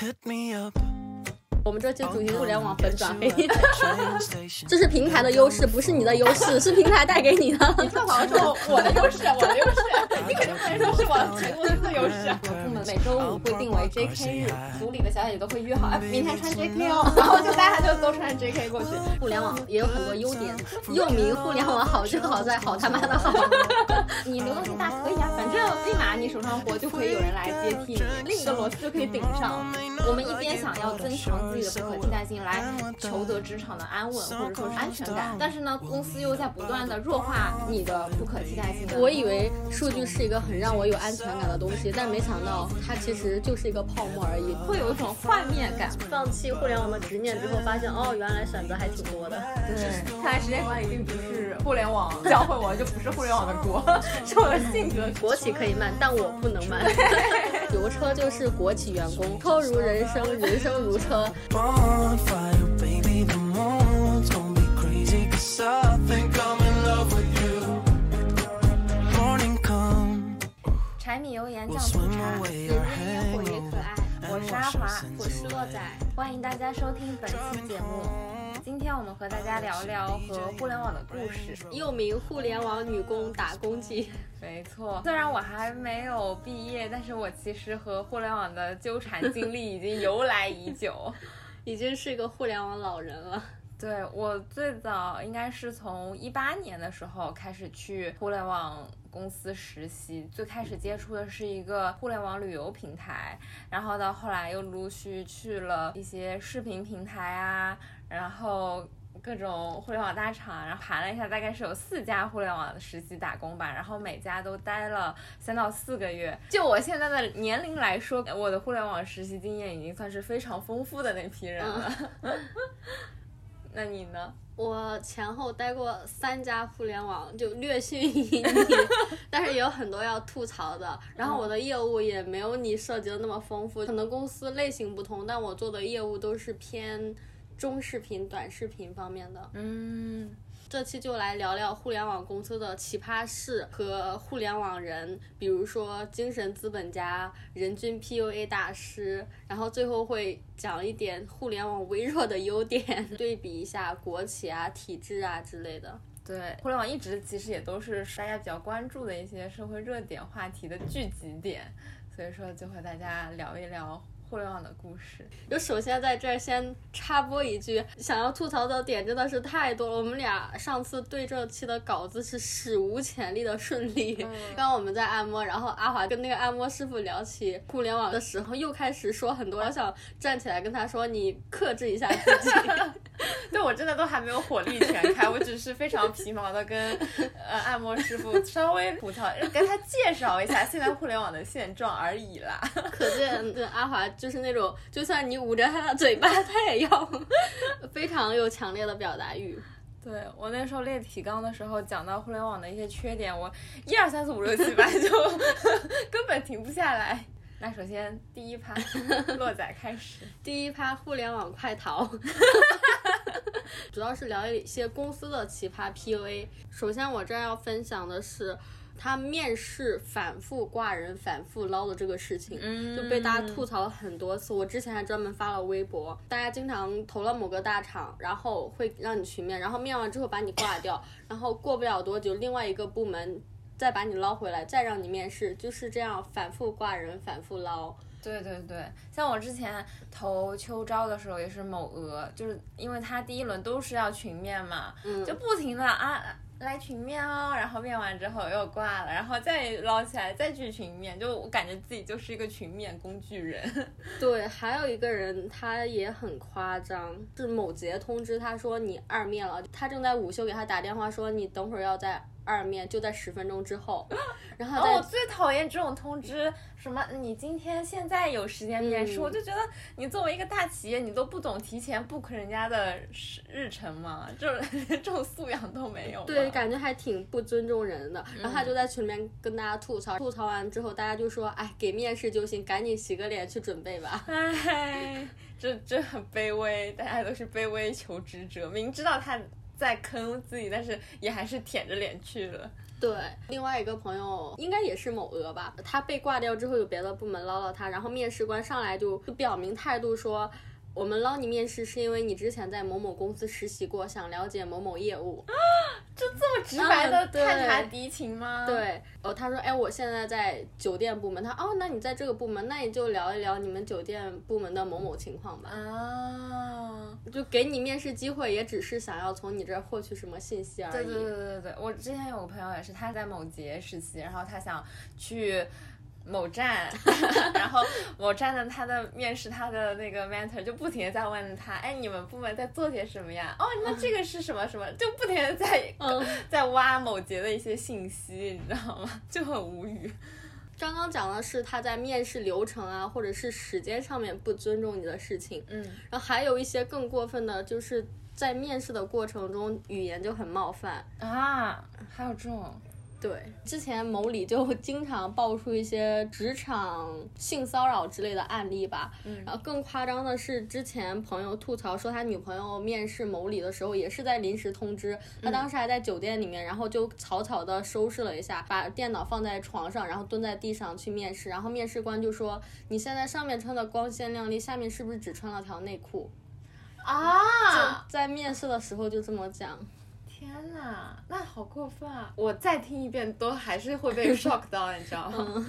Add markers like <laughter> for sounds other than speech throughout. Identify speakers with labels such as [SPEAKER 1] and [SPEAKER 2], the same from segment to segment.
[SPEAKER 1] hit me up.
[SPEAKER 2] 我们这期主题互联网粉转黑，这是平台的优势，不是你的优势，是平台带给你的。
[SPEAKER 3] 你跳槽说我的优势，我的优势，你肯定不能说是我全公司的优势。我部门每周五会定为 JK 日，组里的小姐姐都会约好，哎，明天穿 JK 哦，然后就大家就都穿 JK 过去。
[SPEAKER 2] 互联网也有很多优点，又名互联网好就好在好他妈的好。
[SPEAKER 3] 你流动性大可以啊，反正立马你手上活就可以有人来接替你，另一个螺丝就可以顶上。我们一边想要增强自己的不可替代性，来求得职场的安稳或者说是安全感，但是呢，公司又在不断的弱化你的不可替代性。
[SPEAKER 2] 我以为数据是一个很让我有安全感的东西，但没想到它其实就是一个泡沫而已，
[SPEAKER 3] 会有一种幻灭感。
[SPEAKER 2] 放弃互联网的执念之后，发现哦，原来选择还挺多的。
[SPEAKER 3] 对，看来时间管理并不是互联网 <laughs> 教会我，就不是互联网的锅，<laughs> 是我的性格。
[SPEAKER 2] 国企可以慢，但我不能慢。<laughs> 油车就是国企员工，车如人生，人生如车。
[SPEAKER 1] Bonfire, baby, the moon's gonna be crazy 'cause I think I'm in love with you. Morning come,
[SPEAKER 3] 柴米油盐酱醋茶人间烟火也可爱。我是阿华，
[SPEAKER 2] 我是洛仔，
[SPEAKER 3] 欢迎大家收听本期节目。今天我们和大家聊聊和互联网的故事。
[SPEAKER 2] 又名互联网女工打工记。
[SPEAKER 3] 没错，虽然我还没有毕业，但是我其实和互联网的纠缠经历已经由来已久。<laughs>
[SPEAKER 2] 已经是一个互联网老人了。
[SPEAKER 3] 对我最早应该是从一八年的时候开始去互联网公司实习，最开始接触的是一个互联网旅游平台，然后到后来又陆续去了一些视频平台啊，然后。各种互联网大厂，然后盘了一下，大概是有四家互联网实习打工吧，然后每家都待了三到四个月。就我现在的年龄来说，我的互联网实习经验已经算是非常丰富的那批人了。<laughs> 那你呢？
[SPEAKER 2] 我前后待过三家互联网，就略逊于你，<laughs> 但是也有很多要吐槽的。然后我的业务也没有你涉及的那么丰富，可能公司类型不同，但我做的业务都是偏中视频、短视频方面的。
[SPEAKER 3] 嗯，
[SPEAKER 2] 这期就来聊聊互联网公司的奇葩事和互联网人，比如说精神资本家、人均 PUA 大师，然后最后会讲一点互联网微弱的优点，对比一下国企啊、体制啊之类的。
[SPEAKER 3] 对，互联网一直其实也都是大家比较关注的一些社会热点话题的聚集点，所以说就和大家聊一聊互联网的故事。
[SPEAKER 2] 就首先在这儿先插播一句，想要吐槽的点真的是太多了。我们俩上次对这期的稿子是史无前例的顺利。刚刚我们在按摩，然后阿华跟那个按摩师傅聊起互联网的时候，又开始说很多。我想站起来跟他说：“你克制一下自己。<laughs>
[SPEAKER 3] 对我真的都还没有火力全开，我只是非常皮毛的跟呃按摩师傅稍微吐槽，跟他介绍一下现在互联网的现状而已啦。<laughs> ”
[SPEAKER 2] 可见，对阿华就是那种，就算你捂着他的嘴巴，<laughs> 他也要非常有强烈的表达欲。
[SPEAKER 3] 对我那时候列提纲的时候，讲到互联网的一些缺点，我一二三四五六七八就 <laughs> 根本停不下来。那首先第一趴，<laughs> 洛仔开始。
[SPEAKER 2] 第一趴互联网快逃，主要是聊一些公司的奇葩 PUA。首先，我这儿要分享的是。他面试反复挂人、反复捞的这个事情，
[SPEAKER 3] 嗯
[SPEAKER 2] 就被大家吐槽了很多次。我之前还专门发了微博，大家经常投了某个大厂，然后会让你去面，然后面完之后把你挂掉，<laughs> 然后过不了多久，另外一个部门再把你捞回来，再让你面试，就是这样反复挂人、反复捞。
[SPEAKER 3] 对对对，像我之前投秋招的时候也是某鹅，就是因为他第一轮都是要群面嘛，
[SPEAKER 2] 嗯
[SPEAKER 3] 就不停的啊来群面哦，然后面完之后又挂了，然后再捞起来再去群面，就我感觉自己就是一个群面工具人。<laughs>
[SPEAKER 2] 对，还有一个人他也很夸张，是某节通知他说你二面了，他正在午休给他打电话说你等会儿要在二面，就在十分钟之后，<laughs> 然后
[SPEAKER 3] 我最讨厌这种通知，什么你今天现在有时间面试，
[SPEAKER 2] 嗯
[SPEAKER 3] 我就觉得你作为一个大企业，你都不懂提前 book 人家的日程吗？这种 <laughs> 这种素养都没有。
[SPEAKER 2] 对，感觉还挺不尊重人的。然后他就在群里面跟大家吐槽，吐槽完之后，大家就说：“哎，给面试就行，赶紧洗个脸去准备吧。
[SPEAKER 3] 哎，这这很卑微，大家都是卑微求职者，明知道他在坑自己，但是也还是舔着脸去了。
[SPEAKER 2] 对，另外一个朋友应该也是某鹅吧，他被挂掉之后，有别的部门捞了他，然后面试官上来就就表明态度说。我们捞你面试是因为你之前在某某公司实习过，想了解某某业务啊。<gasps>
[SPEAKER 3] 就这么直白的探查敌情吗？，
[SPEAKER 2] 对，哦，他说，哎，我现在在酒店部门。他，哦，那你在这个部门，那你就聊一聊你们酒店部门的某某情况吧。
[SPEAKER 3] 啊，
[SPEAKER 2] 就给你面试机会，也只是想要从你这儿获取什么信息而已。
[SPEAKER 3] 对对对对对对，我之前有个朋友也是，他在某捷实习，然后他想去。某站，<laughs> 然后某站的他的面试，他的那个 mentor 就不停的在问他，哎，你们部门在做些什么呀？哦，那这个是什么什么？就不停的在、
[SPEAKER 2] 嗯 <laughs>
[SPEAKER 3] 在挖某节的一些信息，你知道吗？<laughs> 就很无语。
[SPEAKER 2] 刚刚讲的是他在面试流程啊，或者是时间上面不尊重你的事情，
[SPEAKER 3] 嗯，
[SPEAKER 2] 然后还有一些更过分的，就是在面试的过程中语言就很冒犯。
[SPEAKER 3] 啊，还有这种，
[SPEAKER 2] 对，之前某里就经常爆出一些职场性骚扰之类的案例吧。
[SPEAKER 3] 嗯
[SPEAKER 2] 然后更夸张的是，之前朋友吐槽说他女朋友面试某里的时候，也是在临时通知，他当时还在酒店里面，然后就草草的收拾了一下，把电脑放在床上，然后蹲在地上去面试。然后面试官就说：“你现在上面穿的光鲜亮丽，下面是不是只穿了条内裤？”
[SPEAKER 3] 啊！
[SPEAKER 2] 就在面试的时候就这么讲。
[SPEAKER 3] 天哪，那好过分啊！我再听一遍都还是会被 <laughs> shock 到，你知道吗？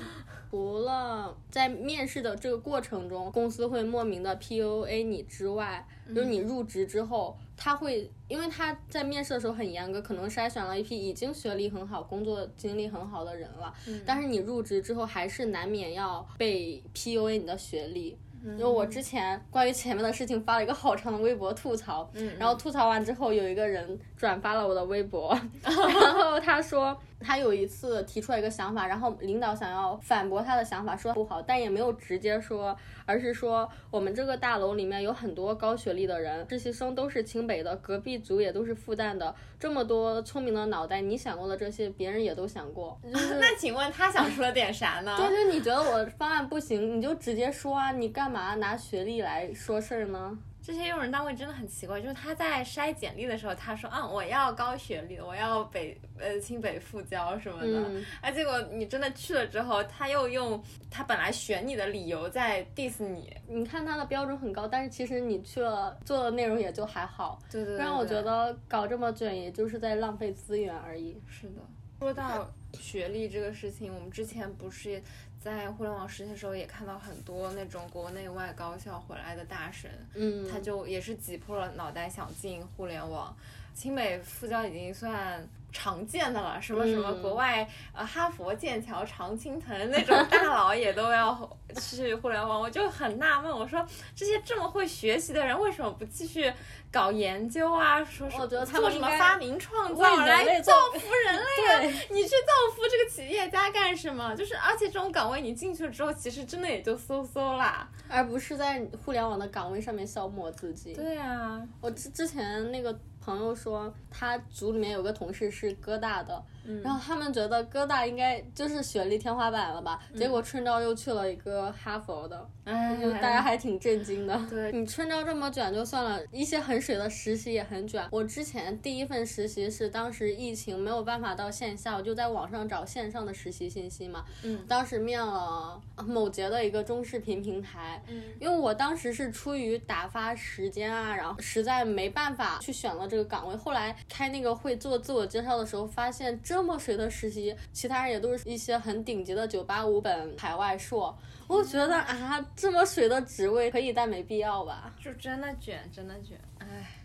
[SPEAKER 2] 除了在面试的这个过程中，公司会莫名的 PUA 你之外，就是你入职之后，他会因为他在面试的时候很严格，可能筛选了一批已经学历很好、工作经历很好的人了，但是你入职之后还是难免要被 PUA 你的学历。因为我之前关于前面的事情发了一个好长的微博吐槽，然后吐槽完之后，有一个人转发了我的微博，<laughs> 然后他说他有一次提出了一个想法，然后领导想要反驳他的想法，说不好，但也没有直接说，而是说我们这个大楼里面有很多高学历的人，实习生都是清北的，隔壁组也都是复旦的，这么多聪明的脑袋，你想过的这些，别人也都想过，<laughs> 就是
[SPEAKER 3] 那请问他想说点啥呢？
[SPEAKER 2] 就是你觉得我方案不行，你就直接说啊，你干嘛拿学历来说事儿呢？
[SPEAKER 3] 这些用人单位真的很奇怪，就是他在筛简历的时候，他说，嗯，我要高学历，我要北呃清北复交什么的，
[SPEAKER 2] 嗯
[SPEAKER 3] 啊，结果你真的去了之后，他又用他本来选你的理由在 diss 你，
[SPEAKER 2] 你看他的标准很高，但是其实你去了做的内容也就还好，
[SPEAKER 3] 对对对
[SPEAKER 2] 让我觉得搞这么卷，也就是在浪费资源而已。
[SPEAKER 3] 是的。说到学历这个事情，我们之前不是在互联网实习的时候也看到很多那种国内外高校回来的大神，
[SPEAKER 2] 嗯，
[SPEAKER 3] 他就也是挤破了脑袋想进互联网。清北复交已经算常见的了，什么什么
[SPEAKER 2] 嗯
[SPEAKER 3] 国外呃哈佛、剑桥、常青藤那种大佬也都要 <laughs> 去互联网，我就很纳闷，我说这些这么会学习的人为什么不继续搞研究啊？说什么
[SPEAKER 2] 我觉得
[SPEAKER 3] 做什么发明创造来
[SPEAKER 2] 类
[SPEAKER 3] 造福人类啊？<laughs> 你去造福这个企业家干什么？就是而且这种岗位你进去了之后，其实真的也就嗖嗖啦。
[SPEAKER 2] 而不是在互联网的岗位上面消磨自己。
[SPEAKER 3] 对啊，
[SPEAKER 2] 我之之前那个朋友说，他组里面有个同事是哥大的，
[SPEAKER 3] 嗯
[SPEAKER 2] 然后他们觉得哥大应该就是学历天花板了吧，结果春招又去了一个哈佛的，
[SPEAKER 3] 哎
[SPEAKER 2] 就大家还挺震惊的。
[SPEAKER 3] 对 <laughs>
[SPEAKER 2] 你春招这么卷就算了，一些很水的实习也很卷。我之前第一份实习是当时疫情没有办法到线下，我就在网上找线上的实习信息嘛。
[SPEAKER 3] 嗯
[SPEAKER 2] 当时面了某节的一个中视频平台，
[SPEAKER 3] 嗯
[SPEAKER 2] 因为我当时是出于打发时间啊，然后实在没办法去选了这个岗位。后来开那个会做自我介绍的时候，发现这么水的实习，其他人也都是一些很顶级的九八五本海外硕。我觉得啊，这么水的职位可以，但没必要吧。
[SPEAKER 3] 就真的卷，真的卷，唉。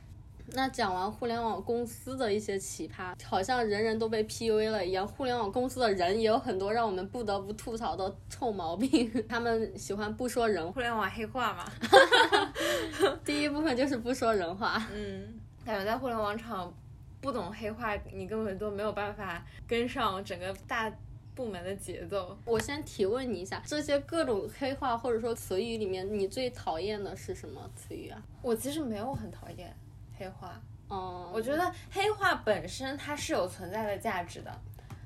[SPEAKER 2] 那讲完互联网公司的一些奇葩，好像人人都被 PUA 了一样。互联网公司的人也有很多让我们不得不吐槽的臭毛病，<laughs> 他们喜欢不说人话。
[SPEAKER 3] 互联网黑话嘛，<laughs>
[SPEAKER 2] 第一部分就是不说人话。
[SPEAKER 3] 嗯，感觉在互联网场不懂黑话，你根本都没有办法跟上整个大部门的节奏。
[SPEAKER 2] 我先提问你一下，这些各种黑话或者说词语里面，你最讨厌的是什么词语啊？
[SPEAKER 3] 我其实没有很讨厌黑话，
[SPEAKER 2] 嗯，
[SPEAKER 3] 我觉得黑话本身它是有存在的价值的，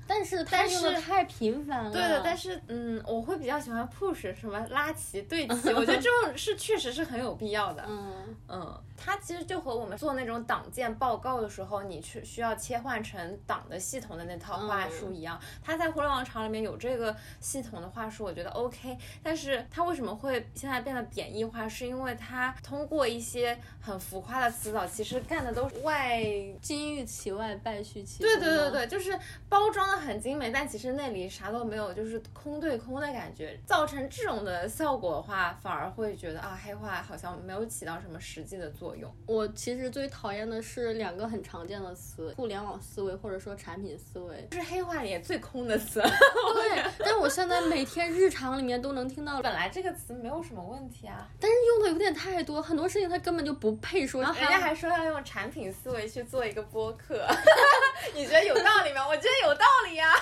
[SPEAKER 2] 但是他
[SPEAKER 3] 但
[SPEAKER 2] 用的
[SPEAKER 3] 是
[SPEAKER 2] 太频繁了。
[SPEAKER 3] 对的，但是嗯，我会比较喜欢 push 什么拉齐对齐，<laughs> 我觉得这种是确实是很有必要的。
[SPEAKER 2] 嗯，
[SPEAKER 3] 嗯，它其实就和我们做那种党建报告的时候，你去需要切换成党的系统的那套话术一样。它在互联网厂里面有这个系统的话术，我觉得 OK。但是它为什么会现在变得贬义化？是因为它通过一些很浮夸的词藻，其实干的都是外。
[SPEAKER 2] 金玉其外，败絮其
[SPEAKER 3] 对
[SPEAKER 2] 中。
[SPEAKER 3] 对对对，就是包装的很精美，但其实那里啥都没有，就是空对空的感觉。造成这种的效果的话，反而会觉得啊，黑化好像没有起到什么实际的作用。
[SPEAKER 2] 我其实最讨厌的是两个很常见的词：互联网思维或者说产品思维。
[SPEAKER 3] 是黑话里也最空的词。
[SPEAKER 2] 对，但我现在每天日常里面都能听到，
[SPEAKER 3] 本来这个词没有什么问题啊，
[SPEAKER 2] 但是用的有点太多，很多事情它根本就不配说。
[SPEAKER 3] 然后人家还说要用产品思维去做一个播客，<laughs> 你觉得有道理吗？我觉得有道理呀、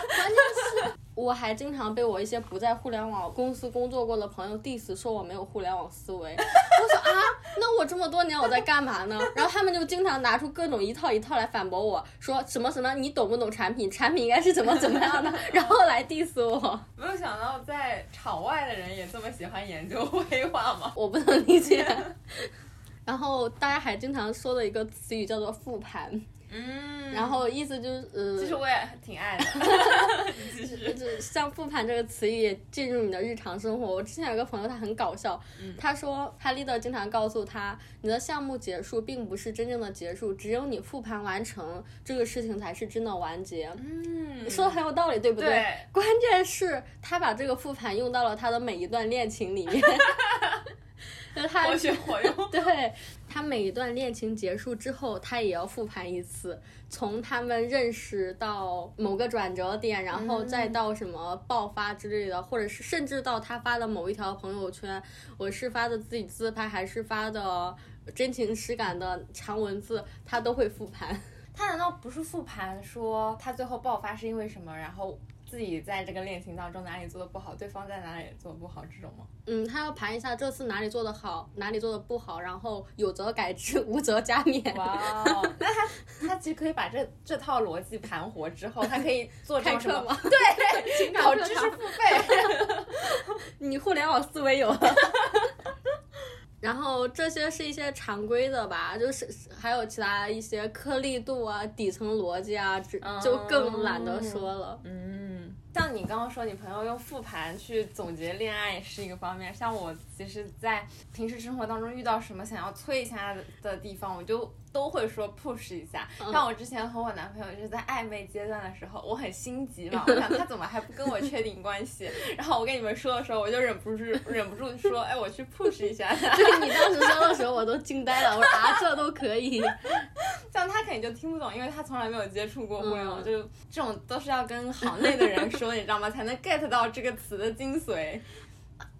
[SPEAKER 2] 我还经常被我一些不在互联网公司工作过的朋友 diss 说我没有互联网思维。我说啊，那我这么多年我在干嘛呢？然后他们就经常拿出各种一套一套来反驳我，说什么什么你懂不懂产品？产品应该是怎么怎么样的，<laughs> 然后来 diss 我。
[SPEAKER 3] 没有想到在场外的人也这么喜欢研究黑化吗？<laughs>
[SPEAKER 2] 我不能理解。<laughs> 然后大家还经常说的一个词语叫做复盘，
[SPEAKER 3] 嗯，
[SPEAKER 2] 然后意思就是呃，
[SPEAKER 3] 其实我也挺爱的。<laughs> 继续。
[SPEAKER 2] 就是像复盘这个词语也进入你的日常生活。我之前有个朋友，他很搞笑，他说他 leader 经常告诉他，你的项目结束并不是真正的结束，只有你复盘完成这个事情才是真的完结。
[SPEAKER 3] 嗯，
[SPEAKER 2] 说的很有道理，对不
[SPEAKER 3] 对
[SPEAKER 2] 关键是他把这个复盘用到了他的每一段恋情里面。<laughs> 就是他
[SPEAKER 3] 活学活用。<laughs>
[SPEAKER 2] 对他每一段恋情结束之后，他也要复盘一次，从他们认识到某个转折点，然后再到什么爆发之类的，或者是甚至到他发的某一条朋友圈，我是发的自己自拍，还是发的真情实感的长文字，他都会复盘。
[SPEAKER 3] 他难道不是复盘说他最后爆发是因为什么？然后自己在这个恋情当中哪里做的不好，对方在哪里做的不好这种吗？
[SPEAKER 2] 嗯，他要盘一下这次哪里做的好，哪里做的不好，然后有则改之，无则加勉。
[SPEAKER 3] 哇哦，<laughs> 那他他其实可以把这这套逻辑盘活之后，他可以做这
[SPEAKER 2] 开
[SPEAKER 3] 种什么
[SPEAKER 2] 吗？
[SPEAKER 3] 对，<laughs>
[SPEAKER 2] 情感
[SPEAKER 3] 考
[SPEAKER 2] 课堂
[SPEAKER 3] 知识付费。<laughs>
[SPEAKER 2] 你互联网思维有了。然后这些是一些常规的吧，就是还有其他一些颗粒度啊、底层逻辑啊，这就更懒得说了。
[SPEAKER 3] 嗯，像你刚刚说，你朋友用复盘去总结恋爱是一个方面。像我其实，在平时生活当中遇到什么想要催一下的地方，我就都会说 push 一下。像我之前和我男朋友就是在暧昧阶段的时候，我很心急嘛，我想他怎么还不跟我确定关系？然后我跟你们说的时候，我就忍不住 <laughs> 忍不住说，哎，我去 push 一下 <laughs> 就
[SPEAKER 2] 是你当时说的时候，我都惊呆了。我说啊，这都可以。<laughs>
[SPEAKER 3] 像他肯定就听不懂，因为他从来没有接触过互联网，
[SPEAKER 2] 嗯
[SPEAKER 3] 就这种都是要跟行内的人说，你知道吗？才能 get 到这个词的精髓。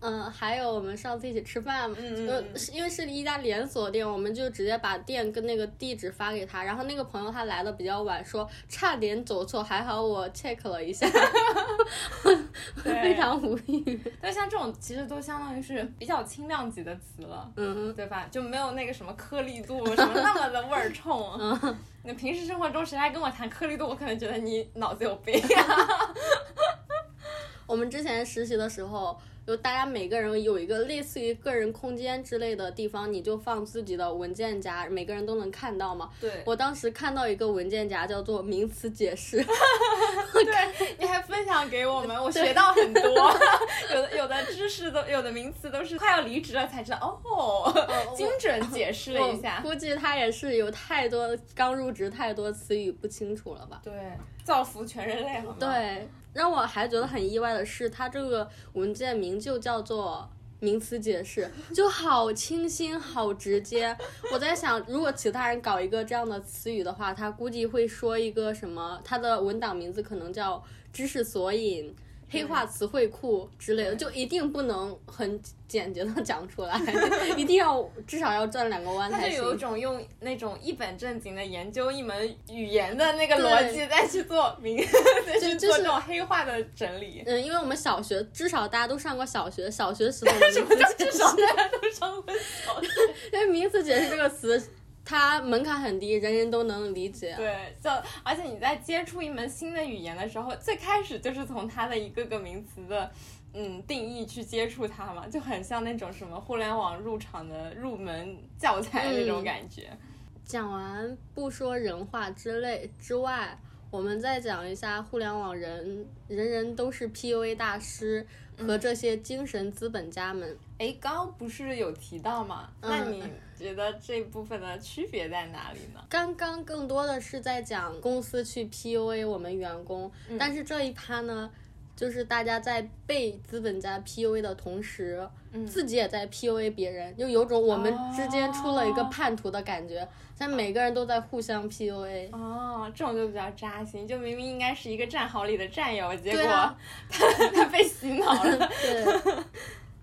[SPEAKER 2] 嗯，还有我们上次一起吃饭，
[SPEAKER 3] 嗯
[SPEAKER 2] 呃，是因为是一家连锁店，我们就直接把店跟那个地址发给他。然后那个朋友他来的比较晚，说差点走错，还好我 check 了一下，<laughs> 非常无语。
[SPEAKER 3] 但，像这种其实都相当于是比较轻量级的词了，
[SPEAKER 2] 嗯，
[SPEAKER 3] 对吧？就没有那个什么颗粒度什么那么的味儿冲。
[SPEAKER 2] 嗯
[SPEAKER 3] 你平时生活中谁来跟我谈颗粒度，我可能觉得你脑子有病啊。<laughs>
[SPEAKER 2] 我们之前实习的时候，就大家每个人有一个类似于个人空间之类的地方，你就放自己的文件夹，每个人都能看到嘛。
[SPEAKER 3] 对
[SPEAKER 2] 我当时看到一个文件夹叫做名词解释，<laughs>
[SPEAKER 3] 对，你还分享给我们，我学到很多。<laughs> 有的有的知识都有的名词都是快要离职了才知道，哦，精准解释了一下。
[SPEAKER 2] 估计他也是有太多刚入职，太多词语不清楚了吧？
[SPEAKER 3] 对，造福全人类，好吗？
[SPEAKER 2] 对，让我还觉得很意外的是，它这个文件名就叫做。名词解释就好清新，好直接。我在想，如果其他人搞一个这样的词语的话，他估计会说一个什么？他的文档名字可能叫“知识索引”。黑化词汇库之类的，就一定不能很简洁的讲出来，<laughs> 一定要至少要转两个弯才
[SPEAKER 3] 他就有一。种用那种一本正经的研究一门语言的那个逻辑，再去做名，<laughs> 再去
[SPEAKER 2] 就是
[SPEAKER 3] 做这种黑化的整理。
[SPEAKER 2] 嗯，因为我们小学至少大家都上过小学，小学时候的 <laughs> 名词解释，
[SPEAKER 3] 至少大家都上过小学。
[SPEAKER 2] 因为名词解释这个词。它门槛很低，人人都能理解。
[SPEAKER 3] 对，就而且你在接触一门新的语言的时候，最开始就是从它的一个个名词的嗯定义去接触它嘛，就很像那种什么互联网入场的入门教材那种感觉。
[SPEAKER 2] 讲完不说人话之类之外，我们再讲一下互联网人人人都是 PUA 大师和这些精神资本家们。
[SPEAKER 3] 哎，刚刚不是有提到吗？那你觉得这部分的区别在哪里呢？
[SPEAKER 2] 刚刚更多的是在讲公司去 PUA 我们员工，但是这一趴呢，就是大家在被资本家 PUA 的同时，自己也在 PUA 别人，就有种我们之间出了一个叛徒的感觉，但每个人都在互相 PUA。
[SPEAKER 3] 哦，这种就比较扎心，就明明应该是一个战壕里的战友，结果
[SPEAKER 2] 啊
[SPEAKER 3] 他 <laughs> 他被洗脑了。<laughs>
[SPEAKER 2] 对，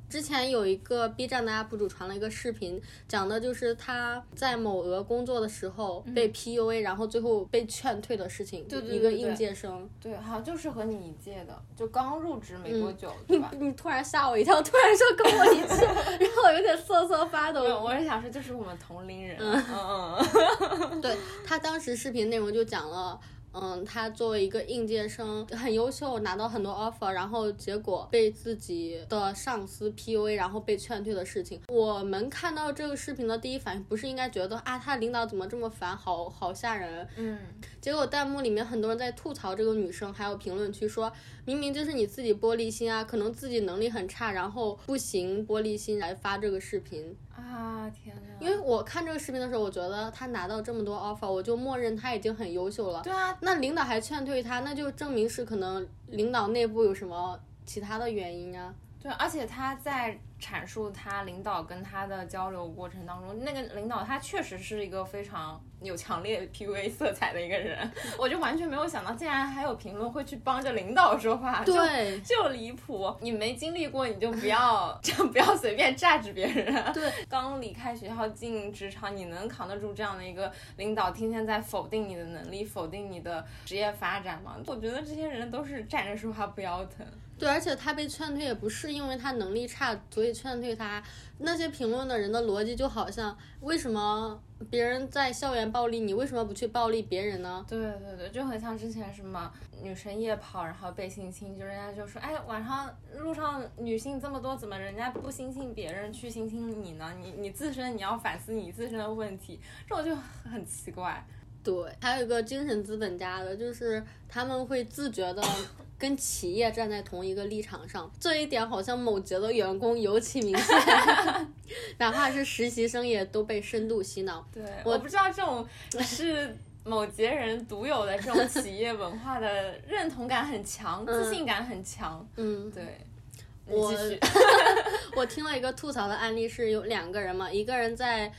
[SPEAKER 2] 之前有一个 B 站的 UP 主传了一个视频，讲的就是他在某鹅工作的时候被 PUA，、然后最后被劝退的事情。
[SPEAKER 3] 对对对
[SPEAKER 2] 一个应届生。
[SPEAKER 3] 对，好像就是和你一届的，就刚入职没多久，
[SPEAKER 2] 你
[SPEAKER 3] 对吧？
[SPEAKER 2] 你突然吓我一跳，突然说跟我一起，<laughs> 然后我有点瑟瑟发抖。
[SPEAKER 3] 我是想说，就是我们同龄人。嗯嗯嗯。
[SPEAKER 2] 对他当时视频内容就讲了。嗯，他作为一个应届生，很优秀，拿到很多 offer，然后结果被自己的上司 PUA，然后被劝退的事情。我们看到这个视频的第一反应不是应该觉得啊，他领导怎么这么烦，好好吓人。
[SPEAKER 3] 嗯，
[SPEAKER 2] 结果弹幕里面很多人在吐槽这个女生，还有评论区说，明明就是你自己玻璃心啊，可能自己能力很差，然后不行玻璃心来发这个视频。
[SPEAKER 3] 啊天呐！
[SPEAKER 2] 因为我看这个视频的时候，我觉得他拿到这么多 offer，我就默认他已经很优秀了。
[SPEAKER 3] 对啊，
[SPEAKER 2] 那领导还劝退他，那就证明是可能领导内部有什么其他的原因啊。
[SPEAKER 3] 对，而且他在阐述他领导跟他的交流过程当中，那个领导他确实是一个非常有强烈 PUA 色彩的一个人，我就完全没有想到，竟然还有评论会去帮着领导说话，就
[SPEAKER 2] 对
[SPEAKER 3] 就离谱。你没经历过，你就不要 <laughs> 就不要随便榨取别人。
[SPEAKER 2] 对，
[SPEAKER 3] 刚离开学校进职场，你能扛得住这样的一个领导，天天在否定你的能力，否定你的职业发展吗？我觉得这些人都是站着说话不腰疼。
[SPEAKER 2] 对，而且他被劝退也不是因为他能力差，所以劝退他。那些评论的人的逻辑就好像，为什么别人在校园暴力，你为什么不去暴力别人呢？
[SPEAKER 3] 对对对，就很像之前什么女生夜跑，然后被性侵，就人家就说，哎，晚上路上女性这么多，怎么人家不性侵别人去性侵你呢？你你自身你要反思你自身的问题，这种就很奇怪。
[SPEAKER 2] 对，还有一个精神资本家的，就是他们会自觉的跟企业站在同一个立场上，这一点好像某节的员工尤其明显，<laughs> 哪怕是实习生也都被深度洗脑。
[SPEAKER 3] 对，我不知道这种是某节人独有的这种企业文化的认同感很强，自信感很强。
[SPEAKER 2] 嗯，
[SPEAKER 3] 对，
[SPEAKER 2] 我 <laughs> 我听了一个吐槽的案例，是有两个人嘛，一个人在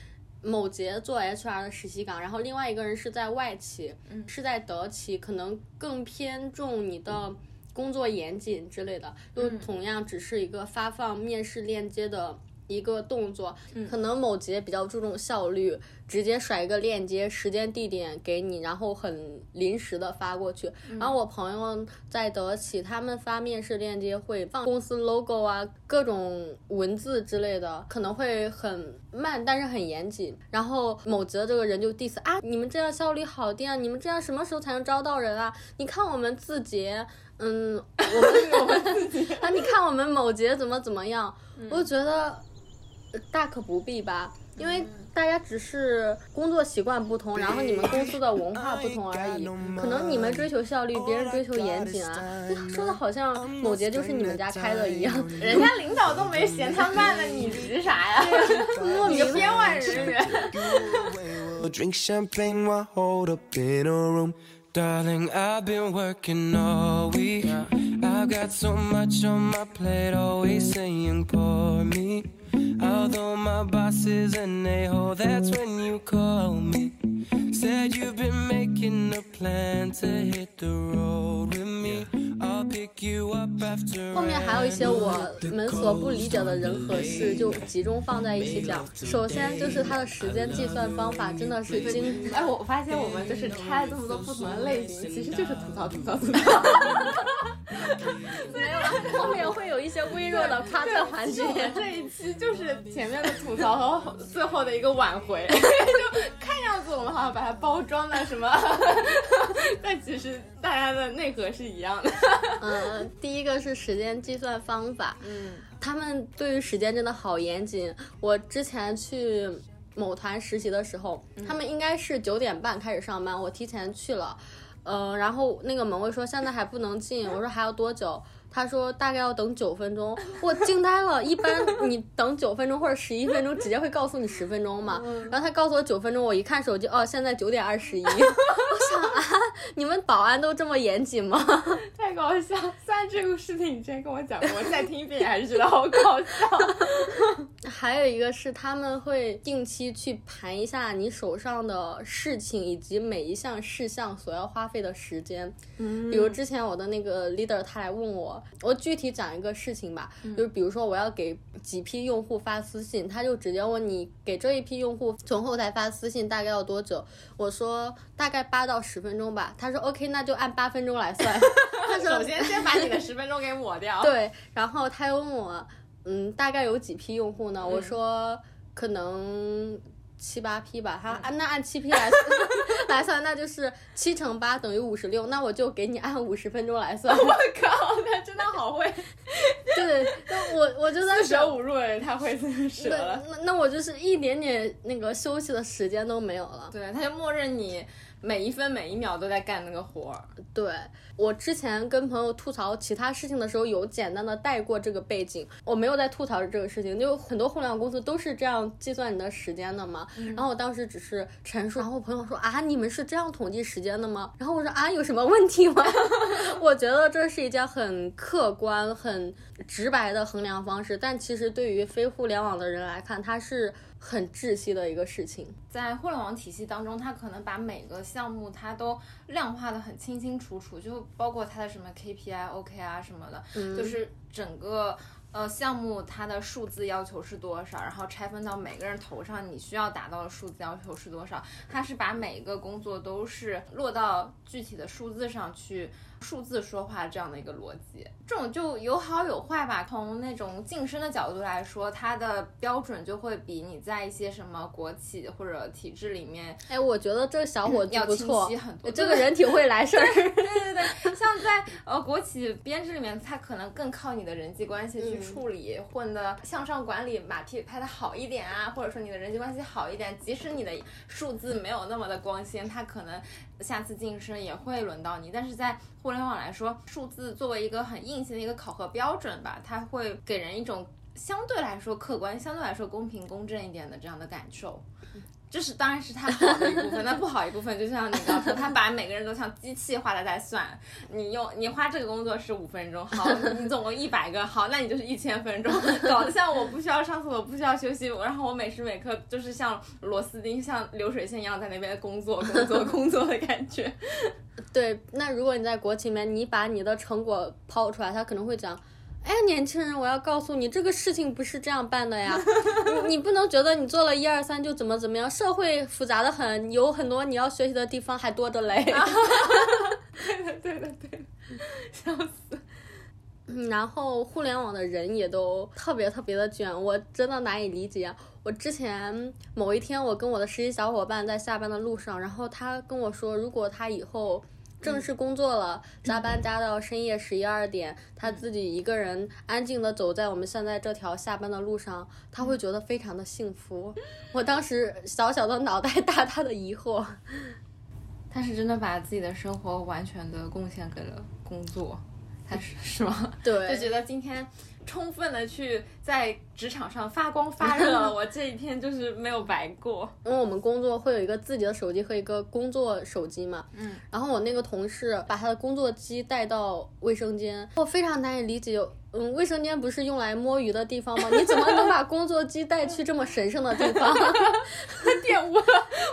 [SPEAKER 2] 某节做 HR 的实习岗，然后另外一个人是在外企，是在德企，可能更偏重你的工作严谨之类的，就同样只是一个发放面试链接的。一个动作，可能某节比较注重效率，直接甩一个链接，时间地点给你，然后很临时的发过去。然后我朋友在德企，他们发面试链接会放公司 logo 啊，各种文字之类的，可能会很慢，但是很严谨。然后某节这个人就 diss 啊，你们这样效率好低啊，你们这样什么时候才能招到人啊？你看我们字节。嗯，我们我们自己 <laughs> 啊，你看我们某节怎么怎么样，我就觉得呃大可不必吧，因为大家只是工作习惯不同，然后你们公司的文化不同而已。可能你们追求效率，别人追求严谨啊。说的好像某节就是你们家开的一样，
[SPEAKER 3] 人家领导都没嫌他慢了，你急啥呀？
[SPEAKER 2] 莫名
[SPEAKER 3] 你个编外人员。
[SPEAKER 1] Drink champagne while holed up in a room. Darling, I've been working all week. I've got so much on my plate, always saying pour me. Although my boss is an a-hole, that's when you call me. Said you've been making a plan to hit the road with me. I'll pick you up after.
[SPEAKER 2] 后面还有一些我们所不理解的人和事，就集中放在一起讲。首先就是它的时间计算方法真的是精，
[SPEAKER 3] 哎，我发现我们就是拆这么多不同的类型，其实就是吐槽吐槽吐槽。
[SPEAKER 2] 没有了，后面会有一些微弱的夸赞环节。
[SPEAKER 3] 这一期就是前面的吐槽和最后的一个挽回，就 <laughs> 看样子我们好像把它包装的什么，<laughs> 但其实大家的内核是一样的。
[SPEAKER 2] 嗯，第一个是时间计算方法，
[SPEAKER 3] 嗯，
[SPEAKER 2] 他们对于时间真的好严谨。我之前去某团实习的时候，他们应该是九点半开始上班，我提前去了。嗯，然后那个门卫说现在还不能进，我说还要多久？他说大概要等九分钟，<laughs> 我惊呆了。一般你等九分钟或者十一分钟，直接会告诉你十分钟嘛。然后他告诉我九分钟，我一看手机，哦，现在九点二十一。<laughs> 我想啊，你们保安都这么严谨吗？<laughs>
[SPEAKER 3] 太搞笑！虽然这个事情你之前跟我讲过，我再听一遍还是觉得好搞笑。
[SPEAKER 2] 还有一个是他们会定期去盘一下你手上的事情以及每一项事项所要花费的时间。
[SPEAKER 3] 嗯，
[SPEAKER 2] 比如之前我的那个 leader 他来问我。我具体讲一个事情吧，就是比如说我要给几批用户发私信，他就直接问你给这一批用户从后台发私信大概要多久？我说大概八到十分钟吧。他说 OK，那就按八分钟来算。<laughs> 他说
[SPEAKER 3] 首先先把你的十分钟给抹掉。<laughs>
[SPEAKER 2] 对，然后他又问我，嗯，大概有几批用户呢？我说可能。七八批吧，他按那按七批来 <laughs> 来算，那就是七乘八等于五十六，那我就给你按五十分钟来算。
[SPEAKER 3] 我靠，他真的好会。<laughs>
[SPEAKER 2] 对，那我我就在
[SPEAKER 3] 四舍五入的人，他会舍了。
[SPEAKER 2] 那那我就是一点点那个休息的时间都没有了。
[SPEAKER 3] 对，他就默认你每一分每一秒都在干那个活儿。
[SPEAKER 2] 对。我之前跟朋友吐槽其他事情的时候，有简单的带过这个背景，我没有在吐槽这个事情，就很多互联网公司都是这样计算你的时间的嘛。然后我当时只是陈述，然后我朋友说啊，你们是这样统计时间的吗？然后我 <laughs> 说啊，有什么问题吗？<laughs> 我觉得这是一件很客观、很直白的衡量方式，但其实对于非互联网的人来看，它是。很窒息的一个事情，
[SPEAKER 3] 在互联网体系当中，它可能把每个项目它都量化的很清清楚楚，就包括它的什么 KPI、OK 啊什么的，就是整个呃项目它的数字要求是多少，然后拆分到每个人头上你需要达到的数字要求是多少，它是把每一个工作都是落到具体的数字上去。数字说话这样的一个逻辑，这种就有好有坏吧。从那种晋升的角度来说，它的标准就会比你在一些什么国企或者体制里面，
[SPEAKER 2] 哎，我觉得这个小伙子不错，
[SPEAKER 3] 很多，
[SPEAKER 2] 这个人挺会来事儿。
[SPEAKER 3] 对对对，像在呃国企编制里面，他可能更靠你的人际关系去处理，混的向上管理马屁拍的好一点啊，或者说你的人际关系好一点，即使你的数字没有那么的光鲜，他可能。下次晋升也会轮到你，但是在互联网来说，数字作为一个很硬性的一个考核标准吧，它会给人一种相对来说客观、相对来说公平公正一点的这样的感受。这是当然是他好的一部分，<laughs> 那不好一部分就像你刚说，他把每个人都像机器化的在算。你用你花这个工作是五分钟，好，<laughs> 你总共一百个，好，那你就是一千分钟，<laughs> 搞得像我不需要上厕所，不需要休息，然后我每时每刻就是像螺丝钉、像流水线一样在那边工作、工作、工作的感觉。
[SPEAKER 2] 对，那如果你在国企里面，你把你的成果抛出来，他可能会讲。哎，年轻人，我要告诉你，这个事情不是这样办的呀！<laughs> 你你不能觉得你做了一二三就怎么怎么样，社会复杂的很，有很多你要学习的地方还多着嘞。
[SPEAKER 3] 对的，对的，对，笑死。
[SPEAKER 2] 然后互联网的人也都特别特别的卷，我真的难以理解。我之前某一天，我跟我的实习小伙伴在下班的路上，然后他跟我说，如果他以后。正式工作了，加班加到深夜十一二点，他自己一个人安静的走在我们现在这条下班的路上，他会觉得非常的幸福。<laughs> 我当时小小的脑袋大大的疑惑，<laughs>
[SPEAKER 3] 他是真的把自己的生活完全的贡献给了工作，他是是吗？
[SPEAKER 2] 对，<laughs>
[SPEAKER 3] 就觉得今天。充分的去在职场上发光发热了，<laughs> 我这一天就是没有白过。
[SPEAKER 2] 因为我们工作会有一个自己的手机和一个工作手机嘛，
[SPEAKER 3] 嗯，
[SPEAKER 2] 然后我那个同事把他的工作机带到卫生间，我非常难以理解，嗯，卫生间不是用来摸鱼的地方吗？<laughs> 你怎么能把工作机带去这么神圣的地方？<laughs>
[SPEAKER 3] 玷污了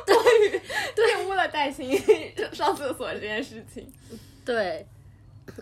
[SPEAKER 3] 摸鱼，玷污了带薪上厕所这件事情，
[SPEAKER 2] 对。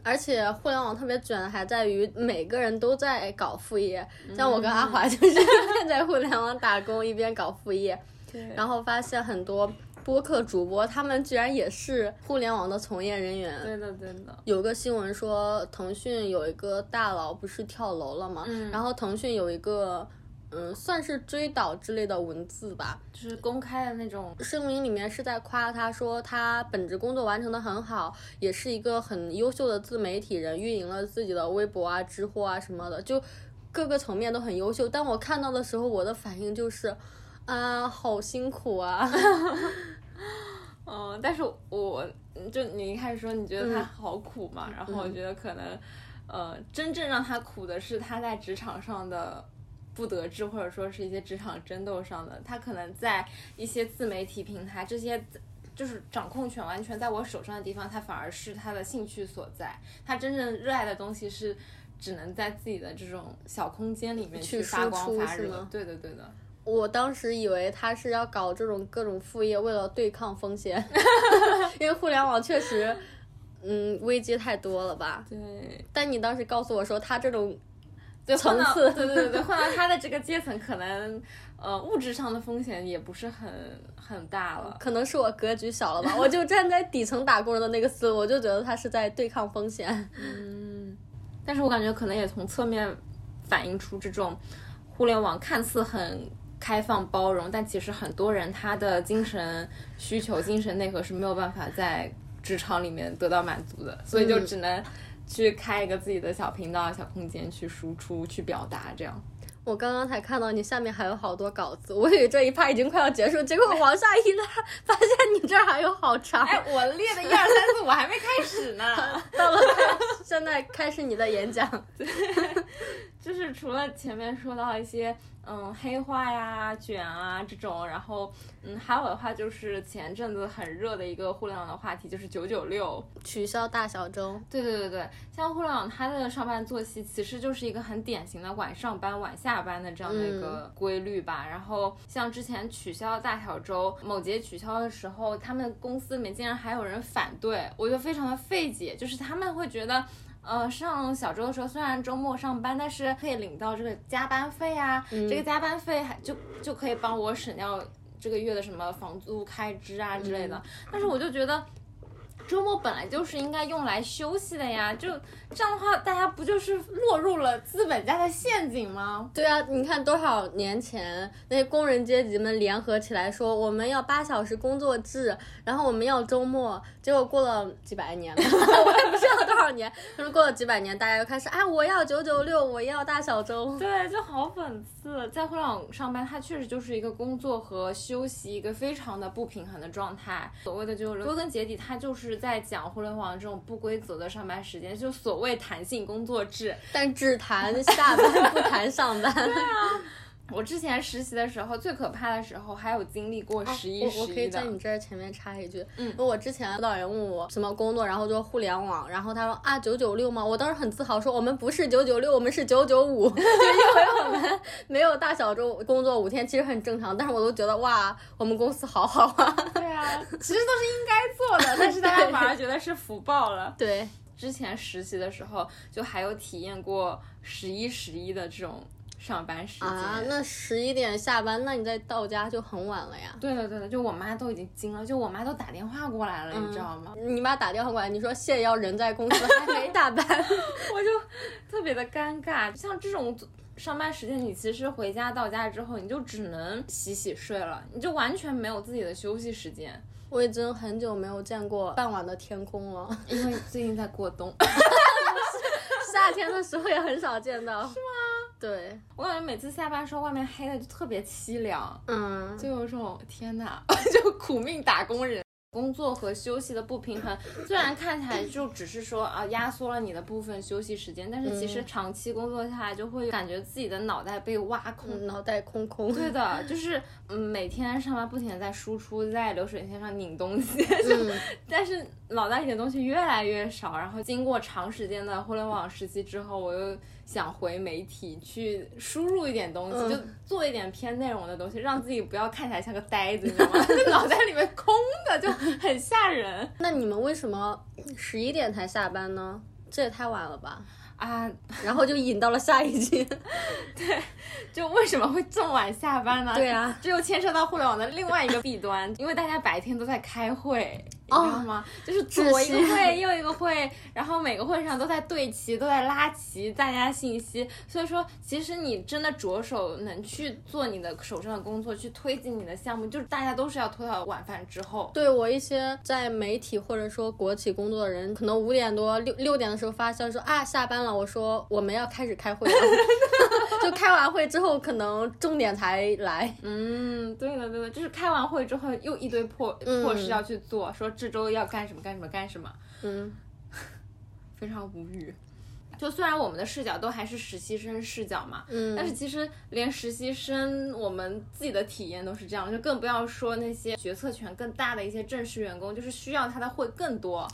[SPEAKER 2] 而且互联网特别卷的还在于每个人都在搞副业，像我跟阿华就是一边在互联网打工，一边搞副业。
[SPEAKER 3] 对，
[SPEAKER 2] 然后发现很多播客主播，他们居然也是互联网的从业人员。
[SPEAKER 3] 对的，对的。
[SPEAKER 2] 有个新闻说，腾讯有一个大佬不是跳楼了吗？
[SPEAKER 3] 嗯
[SPEAKER 2] 然后腾讯有一个，嗯，算是追悼之类的文字吧，
[SPEAKER 3] 就是公开的那种，
[SPEAKER 2] 声明里面是在夸他说他本职工作完成的很好，也是一个很优秀的自媒体人，运营了自己的微博啊、知乎啊什么的，就各个层面都很优秀。但我看到的时候，我的反应就是，啊，好辛苦啊！
[SPEAKER 3] 嗯，<laughs> 但是我就你一开始说你觉得他
[SPEAKER 2] 嗯
[SPEAKER 3] 好苦嘛，然后我觉得可能，呃，真正让他苦的是他在职场上的不得志，或者说是一些职场争斗上的，他可能在一些自媒体平台这些。就是掌控权完全在我手上的地方，他反而是他的兴趣所在。他真正热爱的东西是只能在自己的这种小空间里面
[SPEAKER 2] 去
[SPEAKER 3] 发光发热。对的，对的。
[SPEAKER 2] 我当时以为他是要搞这种各种副业，为了对抗风险，<laughs> 因为互联网确实，嗯，危机太多了吧。
[SPEAKER 3] 对，
[SPEAKER 2] 但你当时告诉我说，他这种
[SPEAKER 3] 对
[SPEAKER 2] 层次
[SPEAKER 3] 对对对对，换到他的这个阶层，可能呃物质上的风险也不是很很大了。
[SPEAKER 2] 可能是我格局小了吧，我就站在底层打工人的那个思路，我就觉得他是在对抗风险。<laughs>
[SPEAKER 3] 嗯，但是我感觉可能也从侧面反映出这种互联网看似很开放包容，但其实很多人他的精神需求、精神内核是没有办法在职场里面得到满足的，所以就
[SPEAKER 2] 嗯
[SPEAKER 3] 只能去开一个自己的小频道、小空间去输出、去表达这样。
[SPEAKER 2] 我刚刚才看到你下面还有好多稿子，我以为这一趴已经快要结束，结果往下一拉，发现你这儿还有好长。
[SPEAKER 3] 哎，我列的一二三四五还没开始呢。<laughs>
[SPEAKER 2] 到了现在开始你的演讲，<laughs>
[SPEAKER 3] 就是除了前面说到一些嗯黑化呀、卷啊这种，然后嗯还有的话就是前阵子很热的一个互联网的话题，就是九九六。
[SPEAKER 2] 取消大小周。
[SPEAKER 3] 对对对对，像互联网它的上班作息其实就是一个很典型的晚上班晚下班的这样的一个规律吧。然后像之前取消大小周，某节取消的时候，他们公司里面竟然还有人反对，我就非常的费解，就是他们会觉得。呃，上小周的时候，虽然周末上班，但是可以领到这个加班费啊，这个加班费还就就可以帮我省掉这个月的什么房租开支啊之类的。但是我就觉得，周末本来就是应该用来休息的呀，就这样的话，大家不就是落入了资本家的陷阱吗？
[SPEAKER 2] 对啊，你看多少年前那些工人阶级们联合起来说我们要八小时工作制，然后我们要周末，结果过了几百年了，<laughs> 我也不知道多少年，可是过了几百年，大家又开始啊，我要九九六，我要大小周。
[SPEAKER 3] 对，就好讽刺。在互联网上班，它确实就是一个工作和休息一个非常的不平衡的状态。所谓的就是归根结底，它就是在讲互联网这种不规则的上班时间，就所谓弹性工作制。
[SPEAKER 2] 但只谈下班不谈上班。<laughs>
[SPEAKER 3] 我之前实习的时候，最可怕的时候还有经历过十一、
[SPEAKER 2] 我
[SPEAKER 3] 十一的
[SPEAKER 2] 我可以在。你这儿前面插一句，
[SPEAKER 3] 嗯
[SPEAKER 2] 我之前辅导员问我什么工作，然后就互联网，然后他说啊九九六吗？我当时很自豪说我们不是九九六，我们是九九五，<laughs> 因为我们没有大小周，工作五天其实很正常，但是我都觉得哇，我们公司好好啊。
[SPEAKER 3] 对啊，其实都是应该做的，但是大家反而觉得是福报了。<laughs>
[SPEAKER 2] 对，
[SPEAKER 3] 之前实习的时候，就还有体验过十一十一的这种上班时间。
[SPEAKER 2] 啊，那十一点下班，那你再到家就很晚了呀。
[SPEAKER 3] 对的对的，就我妈都已经惊了，就我妈都打电话过来了，你知道吗？
[SPEAKER 2] 你妈打电话过来，你说谢瑶人在公司还没打班，<laughs>
[SPEAKER 3] 我就特别的尴尬。像这种上班时间，你其实回家到家之后，你就只能洗洗睡了，你就完全没有自己的休息时间，
[SPEAKER 2] 我已经很久没有见过傍晚的天空了。
[SPEAKER 3] 因为最近在过冬。<laughs>
[SPEAKER 2] 夏天的时候也很少见到，是吗？对，
[SPEAKER 3] 我感觉每次下班时候，外面黑的就特别凄凉。
[SPEAKER 2] 嗯，
[SPEAKER 3] 就有种天哪，<laughs> 就苦命打工人。工作和休息的不平衡，虽然看起来就只是说啊压缩了你的部分休息时间，但是其实长期工作下来就会感觉自己的脑袋被挖空。
[SPEAKER 2] 脑袋空空。
[SPEAKER 3] 对的，就是嗯每天上班不停的在输出，在流水线上拧东西，<laughs> 就、
[SPEAKER 2] 嗯
[SPEAKER 3] 但是脑袋里的东西越来越少。然后经过长时间的互联网时期之后，我又想回媒体去输入一点东西，
[SPEAKER 2] 嗯
[SPEAKER 3] 就做一点偏内容的东西，让自己不要看起来像个呆子，你知道吗？<laughs> 就脑袋里面空的，就很吓人。
[SPEAKER 2] 那你们为什么十一点才下班呢？这也太晚了吧？
[SPEAKER 3] 啊，<laughs>
[SPEAKER 2] 然后就引到了下一句。<laughs>
[SPEAKER 3] 就为什么会这么晚下班呢？
[SPEAKER 2] 对啊，
[SPEAKER 3] 这又牵涉到互联网的另外一个弊端，因为大家白天都在开会，你知道吗？就是左一个会，右一个会，然后每个会上都在对齐，都在拉齐大家信息。所以说，其实你真的着手能去做你的手上的工作，去推进你的项目，就是大家都是要拖到晚饭之后。
[SPEAKER 2] 对我一些在媒体或者说国企工作的人，可能五点多六六点的时候发消息说啊下班了，我说我们要开始开会了，<laughs> 就开完会之后可能重点才来。<laughs>
[SPEAKER 3] 嗯，对的对的，就是开完会之后又一堆破破事要去做，说这周要干什么干什么干什么。
[SPEAKER 2] 嗯，<laughs>
[SPEAKER 3] 非常无语。就虽然我们的视角都还是实习生视角嘛，
[SPEAKER 2] 嗯，
[SPEAKER 3] 但是其实连实习生我们自己的体验都是这样，就更不要说那些决策权更大的一些正式员工，就是需要他的会更多。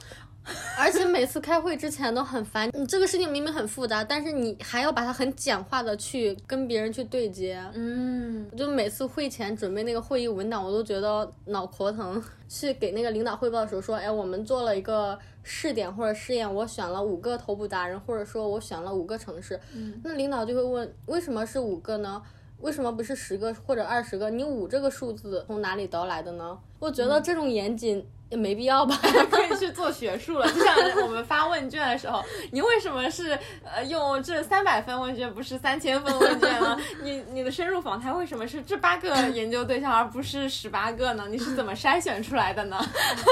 [SPEAKER 3] <laughs>
[SPEAKER 2] 而且每次开会之前都很烦，你这个事情明明很复杂，但是你还要把它很简化的去跟别人去对接。
[SPEAKER 3] 嗯，
[SPEAKER 2] 就每次会前准备那个会议文档，我都觉得脑壳疼。<laughs> 去给那个领导汇报的时候说，哎，我们做了一个试点或者试验，我选了五个头部达人，或者说我选了五个城市。
[SPEAKER 3] 嗯，
[SPEAKER 2] 那领导就会问，为什么是五个呢？为什么不是十个或者二十个？你五这个数字从哪里得来的呢？我觉得这种严谨。也没必要吧，<laughs>
[SPEAKER 3] 可以去做学术了。就像我们发问卷的时候，你为什么是呃用这三百分问卷不是三千分问卷呢？你你的深入访谈为什么是这八个研究对象而不是十八个呢？你是怎么筛选出来的呢？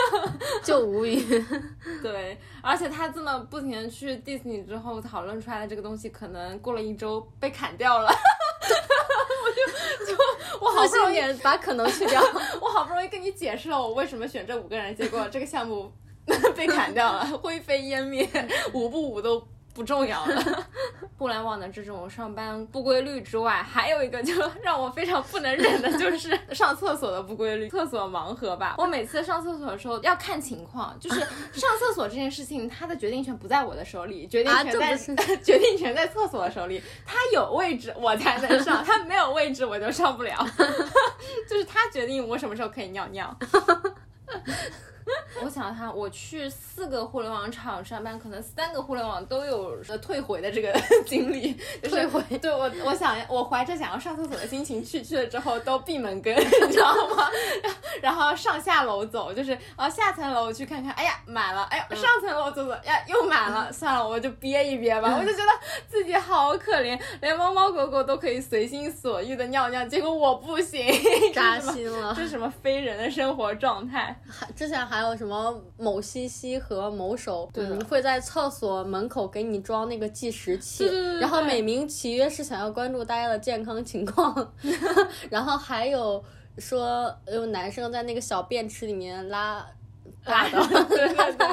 [SPEAKER 3] <laughs>
[SPEAKER 2] 就无语。
[SPEAKER 3] 对，而且他这么不停的去 diss 你之后讨论出来的这个东西，可能过了一周被砍掉了。我就就我好不容易
[SPEAKER 2] 把可能去掉，<laughs>
[SPEAKER 3] 我好不容易跟你解释了我为什么选这五个人，结果这个项目 <laughs> 被砍掉了，灰飞烟灭，<laughs> 五不五都。不重要了。互联网的这种上班不规律之外，还有一个就让我非常不能忍的，<laughs> 就是上厕所的不规律，厕所盲盒吧。我每次上厕所的时候要看情况，就是 <laughs> 上厕所这件事情，它的决定权不在我的手里，决定权在 <laughs> 决定权在厕所的手里。它有位置我才能上，它没有位置我就上不了。就是它决定我什么时候可以尿尿。<laughs> 我想他，我去四个互联网厂上班，可能三个互联网都有退回的这个 <laughs> 经历。
[SPEAKER 2] 退回，
[SPEAKER 3] 对我，我想我怀着想要上厕所的心情去，去了之后都闭门羹，<laughs> 你知道吗？然后上下楼走，就是啊下层楼去看看，哎呀满了，哎呀上层楼走走，呀又满了，算了，我就憋一憋吧。我就觉得自己好可怜，连猫猫狗狗都可以随心所欲的尿尿，结果我不行，
[SPEAKER 2] 扎心了。
[SPEAKER 3] 这是什么非人的生活状态？
[SPEAKER 2] 还之前还有什么？某西西和某手，
[SPEAKER 3] 对，
[SPEAKER 2] 会在厕所门口给你装那个计时器，然后美名其曰是想要关注大家的健康情况，<laughs> 然后还有说有男生在那个小便池里面拉 <laughs>
[SPEAKER 3] 拉的，对对对，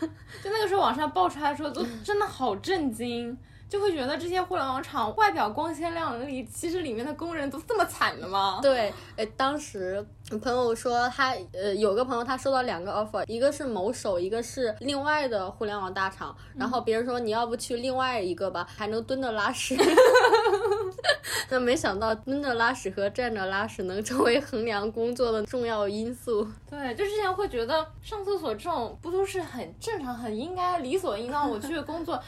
[SPEAKER 3] <laughs> 就那个时候网上爆出来的时候，都真的好震惊。就会觉得这些互联网厂外表光鲜亮丽，其实里面的工人都这么惨的吗？
[SPEAKER 2] 对，哎，当时朋友说他，呃，有个朋友他收到两个 offer，一个是某手，一个是另外的互联网大厂。然后别人说你要不去另外一个吧，还能蹲着拉屎。<laughs> 那没想到蹲着拉屎和站着拉屎能成为衡量工作的重要因素。
[SPEAKER 3] 对，就之前会觉得上厕所这种不都是很正常、很应该、理所应当我去工作。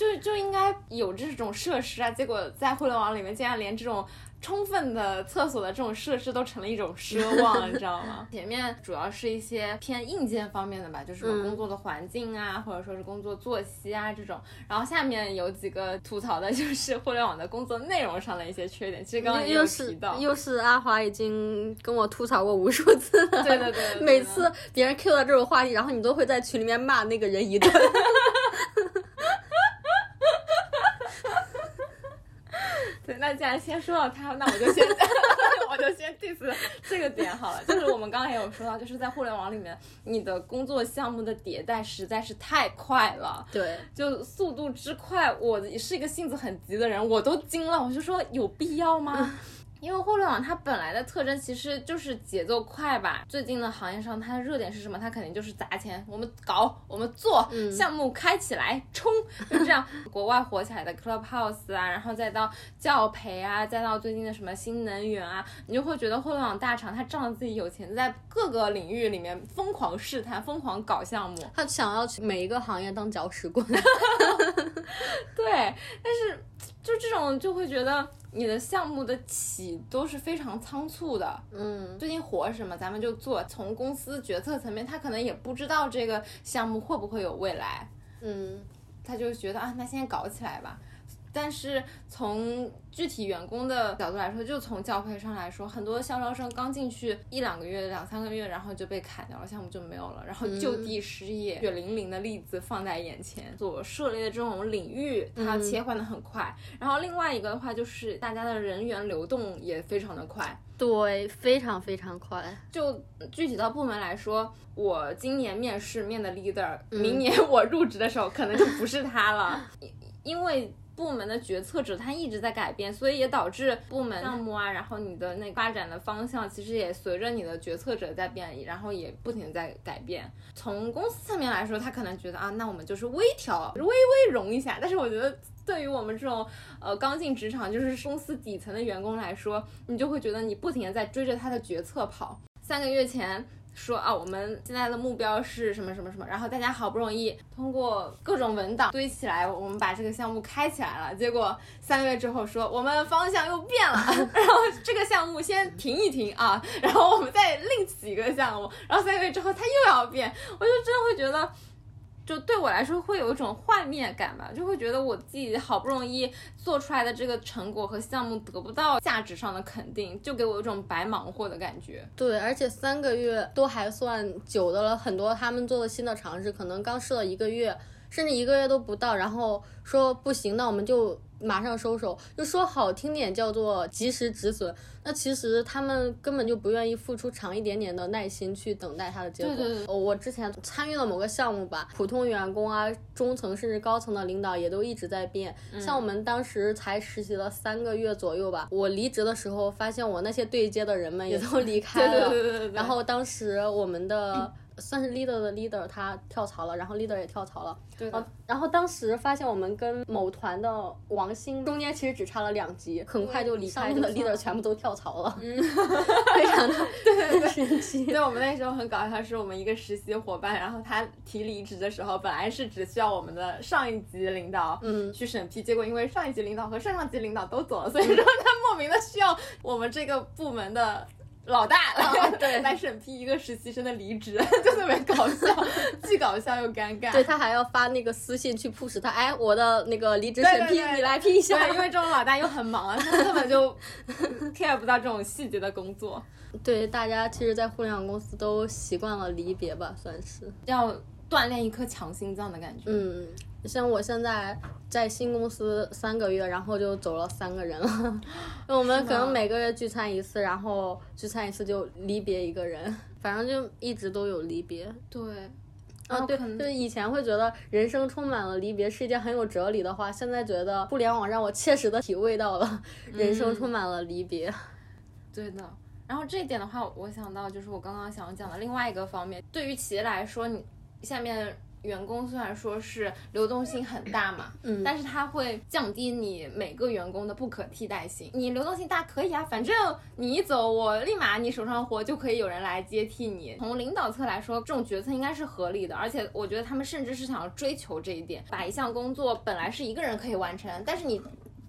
[SPEAKER 3] 就就应该有这种设施啊，结果在互联网里面竟然连这种充分的厕所的这种设施都成了一种奢望，你知道吗？<laughs> 前面主要是一些偏硬件方面的吧，就是工作的环境啊，或者说是工作作息啊这种。然后下面有几个吐槽的就是互联网的工作内容上的一些缺点。其实刚刚也有提到，
[SPEAKER 2] 又是阿华已经跟我吐槽过无数次
[SPEAKER 3] 了。对 <laughs> 对对，
[SPEAKER 2] 每次别人 Q 到这种话题，然后你都会在群里面骂那个人一顿。<laughs>
[SPEAKER 3] 那既然先说到他，那我就先 <laughs> 我就先 diss <laughs> 这个点好了。就是我们刚刚也有说到，就是在互联网里面，你的工作项目的迭代实在是太快了。
[SPEAKER 2] 对，
[SPEAKER 3] 就速度之快，我是一个性子很急的人，我都惊了。我就说有必要吗？因为互联网它本来的特征其实就是节奏快吧。最近的行业上，它的热点是什么？它肯定就是砸钱，我们搞，我们做，项目开起来，冲，就这样。<laughs> 国外火起来的 Clubhouse 啊，然后再到教培啊，再到最近的什么新能源啊，你就会觉得互联网大厂它仗着自己有钱，在各个领域里面疯狂试探，疯狂搞项目，
[SPEAKER 2] 他想要去每一个行业当搅屎棍。<laughs>
[SPEAKER 3] 对，但是就这种就会觉得你的项目的起都是非常仓促的。
[SPEAKER 2] 嗯，
[SPEAKER 3] 最近火什么咱们就做，从公司决策层面，他可能也不知道这个项目会不会有未来。
[SPEAKER 2] 嗯，
[SPEAKER 3] 他就觉得啊，那先搞起来吧。但是从具体员工的角度来说，就从教培上来说，很多校招生刚进去一两个月、两三个月，然后就被砍掉了，项目就没有了，然后就地失业，血淋淋的例子放在眼前。所涉猎的这种领域，它切换的很快。然后另外一个的话，就是大家的人员流动也非常的快，
[SPEAKER 2] 对，非常非常快。
[SPEAKER 3] 就具体到部门来说，我今年面试面的 leader，明年我入职的时候可能就不是他了，因为。部门的决策者他一直在改变，所以也导致部门项目啊，然后你的那发展的方向其实也随着你的决策者在变，然后也不停在改变。从公司层面来说，他可能觉得啊，那我们就是微调、微微融一下。但是我觉得，对于我们这种呃刚进职场，就是公司底层的员工来说，你就会觉得你不停的在追着他的决策跑。三个月前。说啊，我们现在的目标是什么什么什么，然后大家好不容易通过各种文档堆起来，我们把这个项目开起来了。结果三个月之后说我们方向又变了，<laughs> 然后这个项目先停一停啊，然后我们再另起一个项目，然后三个月之后它又要变，我就真的会觉得。就对我来说会有一种幻灭感吧，就会觉得我自己好不容易做出来的这个成果和项目得不到价值上的肯定，就给我一种白忙活的感觉。
[SPEAKER 2] 对，而且三个月都还算久的了，很多他们做的新的尝试，可能刚试了一个月，甚至一个月都不到，然后说不行，那我们就。马上收手，就说好听点叫做及时止损。那其实他们根本就不愿意付出长一点点的耐心去等待它的结果。
[SPEAKER 3] 对对
[SPEAKER 2] 对。我之前参与了某个项目吧，普通员工啊、中层甚至高层的领导也都一直在变。像我们当时才实习了三个月左右吧，我离职的时候发现我那些对接的人们也都离开
[SPEAKER 3] 了。对对对对。
[SPEAKER 2] 然后当时我们的。算是 leader 的 leader，他跳槽了，然后 leader 也跳槽了。
[SPEAKER 3] 对。
[SPEAKER 2] 然后当时发现我们跟某团的王鑫中间其实只差了两级，很快就离开，的 leader 全部都跳槽了。嗯，<laughs> 非常的 <laughs>
[SPEAKER 3] 对
[SPEAKER 2] 神奇。<laughs>
[SPEAKER 3] 对，我们那时候很搞笑，是我们一个实习伙伴，然后他提离职的时候，本来是只需要我们的上一级领导嗯去审批，结果因为上一级领导和上上级领导都走了，所以说他莫名的需要我们这个部门的。老大 <laughs>
[SPEAKER 2] 对
[SPEAKER 3] 来审批一个实习生的离职，<laughs> 就特别搞笑，既搞笑又尴尬。
[SPEAKER 2] 对他还要发那个私信去 push 他，哎，我的那个离职审批你来批一下。
[SPEAKER 3] 因为这种老大又很忙，他根本就 <laughs> care 不到这种细节的工作。
[SPEAKER 2] 对，大家其实，在互联网公司都习惯了离别吧，算是
[SPEAKER 3] 要锻炼一颗强心脏的感觉。
[SPEAKER 2] 嗯。像我现在在新公司三个月，然后就走了三个人了。<laughs> 我们可能每个月聚餐一次，然后聚餐一次就离别一个人，反正就一直都有离别。
[SPEAKER 3] 对，
[SPEAKER 2] 啊对，就是以前会觉得人生充满了离别是一件很有哲理的话，现在觉得互联网让我切实的体味到了 <laughs> 人生充满了离别。<laughs>
[SPEAKER 3] 对的，然后这一点的话，我想到就是我刚刚想讲的另外一个方面，对于企业来说，你下面。员工虽然说是流动性很大嘛，嗯，但是它会降低你每个员工的不可替代性。你流动性大可以啊，反正你一走，我立马你手上活就可以有人来接替你。从领导侧来说，这种决策应该是合理的，而且我觉得他们甚至是想要追求这一点，把一项工作本来是一个人可以完成，但是你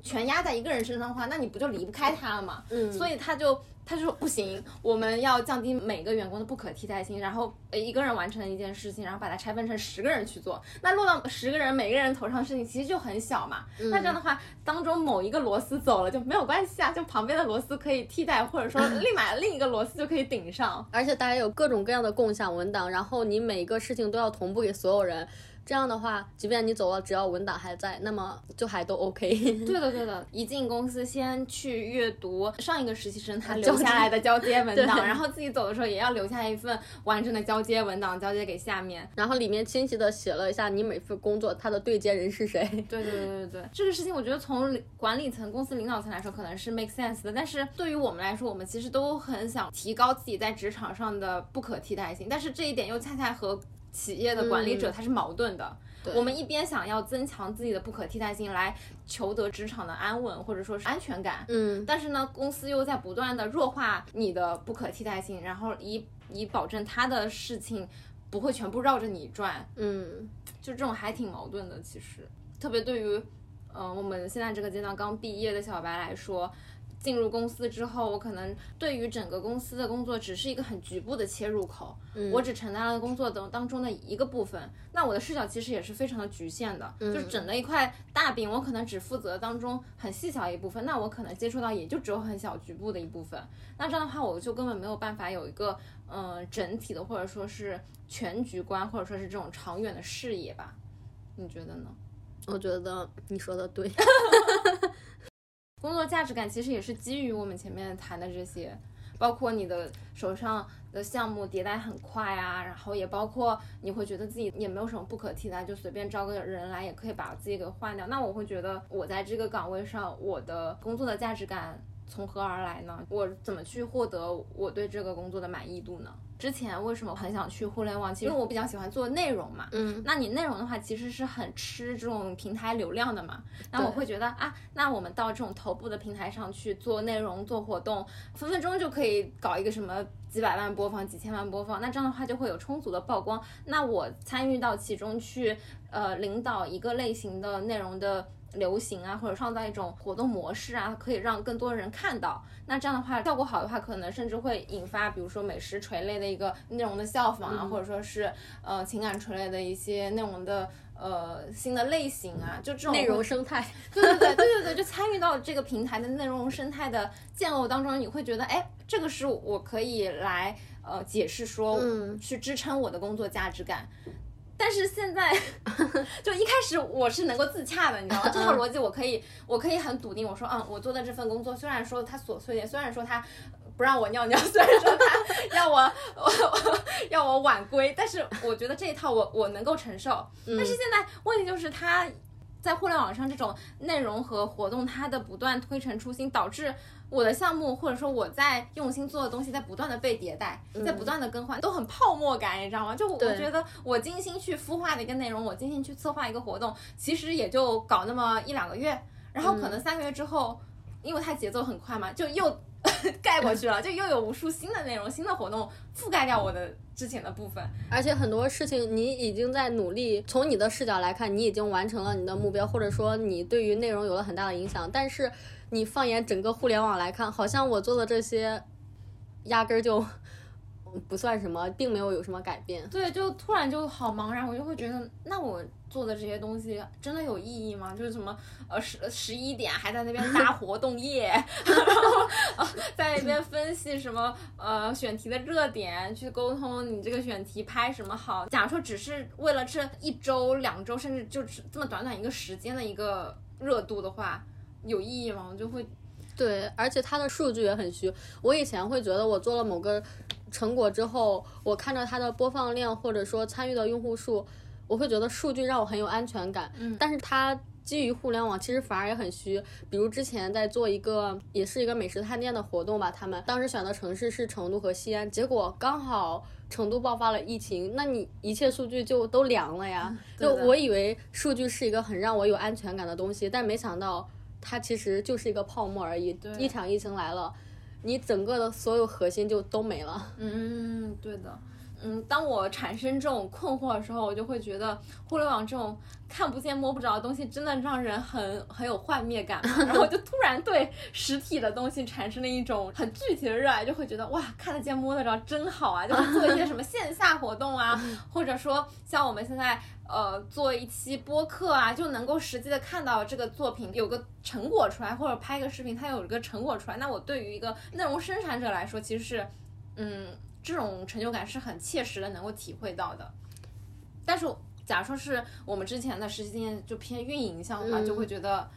[SPEAKER 3] 全压在一个人身上的话，那你不就离不开他了吗？嗯，所以他就。他就说不行，我们要降低每个员工的不可替代性，然后呃一个人完成一件事情，然后把它拆分成十个人去做，那落到十个人每个人头上的事情其实就很小嘛。那这样的话，当中某一个螺丝走了就没有关系啊，就旁边的螺丝可以替代，或者说 <laughs> 立马另一个螺丝就可以顶上。
[SPEAKER 2] 而且大家有各种各样的共享文档，然后你每个事情都要同步给所有人。这样的话，即便你走了，只要文档还在，那么就还都 OK。<laughs>
[SPEAKER 3] 对的，对的。<laughs> 一进公司，先去阅读上一个实习生他留下来的交接 <laughs> 文档，然后自己走的时候也要留下一份完整的交接文档，交接给下面。
[SPEAKER 2] 然后里面清晰的写了一下你每份工作他的对接人是谁。
[SPEAKER 3] 对对对对对，这个事情我觉得从管理层、公司领导层来说可能是 make sense 的，但是对于我们来说，我们其实都很想提高自己在职场上的不可替代性，但是这一点又恰恰和企业的管理者他是矛盾的。我们一边想要增强自己的不可替代性，来求得职场的安稳或者说是安全感，
[SPEAKER 2] 嗯，
[SPEAKER 3] 但是呢，公司又在不断的弱化你的不可替代性，然后以以保证他的事情不会全部绕着你转，
[SPEAKER 2] 嗯，
[SPEAKER 3] 就这种还挺矛盾的。其实，特别对于，嗯，我们现在这个阶段刚毕业的小白来说。进入公司之后，我可能对于整个公司的工作只是一个很局部的切入口，我只承担了工作当当中的一个部分，那我的视角其实也是非常的局限的，就是整了一块大饼，我可能只负责当中很细小一部分，那我可能接触到也就只有很小局部的一部分，那这样的话我就根本没有办法有一个嗯整体的或者说是全局观或者说是这种长远的视野吧，你觉得呢？
[SPEAKER 2] 我觉得你说的对。<laughs>
[SPEAKER 3] 工作价值感其实也是基于我们前面谈的这些，包括你的手上的项目迭代很快啊，然后也包括你会觉得自己也没有什么不可替代，就随便招个人来也可以把自己给换掉。那我会觉得我在这个岗位上，我的工作的价值感从何而来呢？我怎么去获得我对这个工作的满意度呢？之前为什么很想去互联网？其实我比较喜欢做内容嘛。
[SPEAKER 2] 嗯，
[SPEAKER 3] 那你内容的话，其实是很吃这种平台流量的嘛。那我会觉得啊，那我们到这种头部的平台上去做内容、做活动，分分钟就可以搞一个什么几百万播放、几千万播放。那这样的话就会有充足的曝光。那我参与到其中去，呃，领导一个类型的内容的。流行啊，或者创造一种活动模式啊，可以让更多人看到。那这样的话，效果好的话，可能甚至会引发，比如说美食垂类的一个内容的效仿啊，或者说是呃情感垂类的一些内容的呃新的类型啊，就这种
[SPEAKER 2] 内容生态。<laughs>
[SPEAKER 3] 对对对对对对，就参与到这个平台的内容生态的建构当中，你会觉得，哎，这个是我可以来呃解释说，
[SPEAKER 2] 嗯，
[SPEAKER 3] 去支撑我的工作价值感。但是现在，<laughs> 就一开始我是能够自洽的，你知道吗？这套逻辑我可以，我可以很笃定，我说，嗯，我做的这份工作虽然说它琐碎点，虽然说它不让我尿尿，<laughs> 虽然说它要我 <laughs> 要我晚归，但是我觉得这一套我我能够承受。但是现在问题就是它。在互联网上，这种内容和活动，它的不断推陈出新，导致我的项目或者说我在用心做的东西，在不断的被迭代，在不断的更换，都很泡沫感，你知道吗？就我觉得我精心去孵化的一个内容，我精心去策划一个活动，其实也就搞那么一两个月，然后可能三个月之后，因为它节奏很快嘛，就又。<laughs> 盖过去了，就又有无数新的内容、新的活动覆盖掉我的之前的部分。
[SPEAKER 2] 而且很多事情你已经在努力，从你的视角来看，你已经完成了你的目标，或者说你对于内容有了很大的影响。但是你放眼整个互联网来看，好像我做的这些压根儿就不算什么，并没有有什么改变。
[SPEAKER 3] 对，就突然就好茫然，我就会觉得，那我。做的这些东西真的有意义吗？就是什么呃十十一点还在那边搭 <laughs> 活动页，然后在那边分析什么呃选题的热点，去沟通你这个选题拍什么好。假如说只是为了这一周、两周，甚至就是这么短短一个时间的一个热度的话，有意义吗？我就会
[SPEAKER 2] 对，而且它的数据也很虚。我以前会觉得我做了某个成果之后，我看着它的播放量或者说参与的用户数。我会觉得数据让我很有安全感，
[SPEAKER 3] 嗯，
[SPEAKER 2] 但是它基于互联网，其实反而也很虚。比如之前在做一个，也是一个美食探店的活动吧，他们当时选的城市是成都和西安，结果刚好成都爆发了疫情，那你一切数据就都凉了呀。就我以为数据是一个很让我有安全感的东西，但没想到它其实就是一个泡沫而已。一场疫情来了，你整个的所有核心就都没了。
[SPEAKER 3] 嗯，对的。嗯，当我产生这种困惑的时候，我就会觉得互联网这种看不见摸不着的东西，真的让人很很有幻灭感。然后就突然对实体的东西产生了一种很具体的热爱，就会觉得哇，看得见摸得着真好啊！就是做一些什么线下活动啊，<laughs> 或者说像我们现在呃做一期播客啊，就能够实际的看到这个作品有个成果出来，或者拍个视频它有一个成果出来。那我对于一个内容生产者来说，其实是嗯。这种成就感是很切实的，能够体会到的。但是，假如说是我们之前的实习经验就偏运营项的话，就会觉得。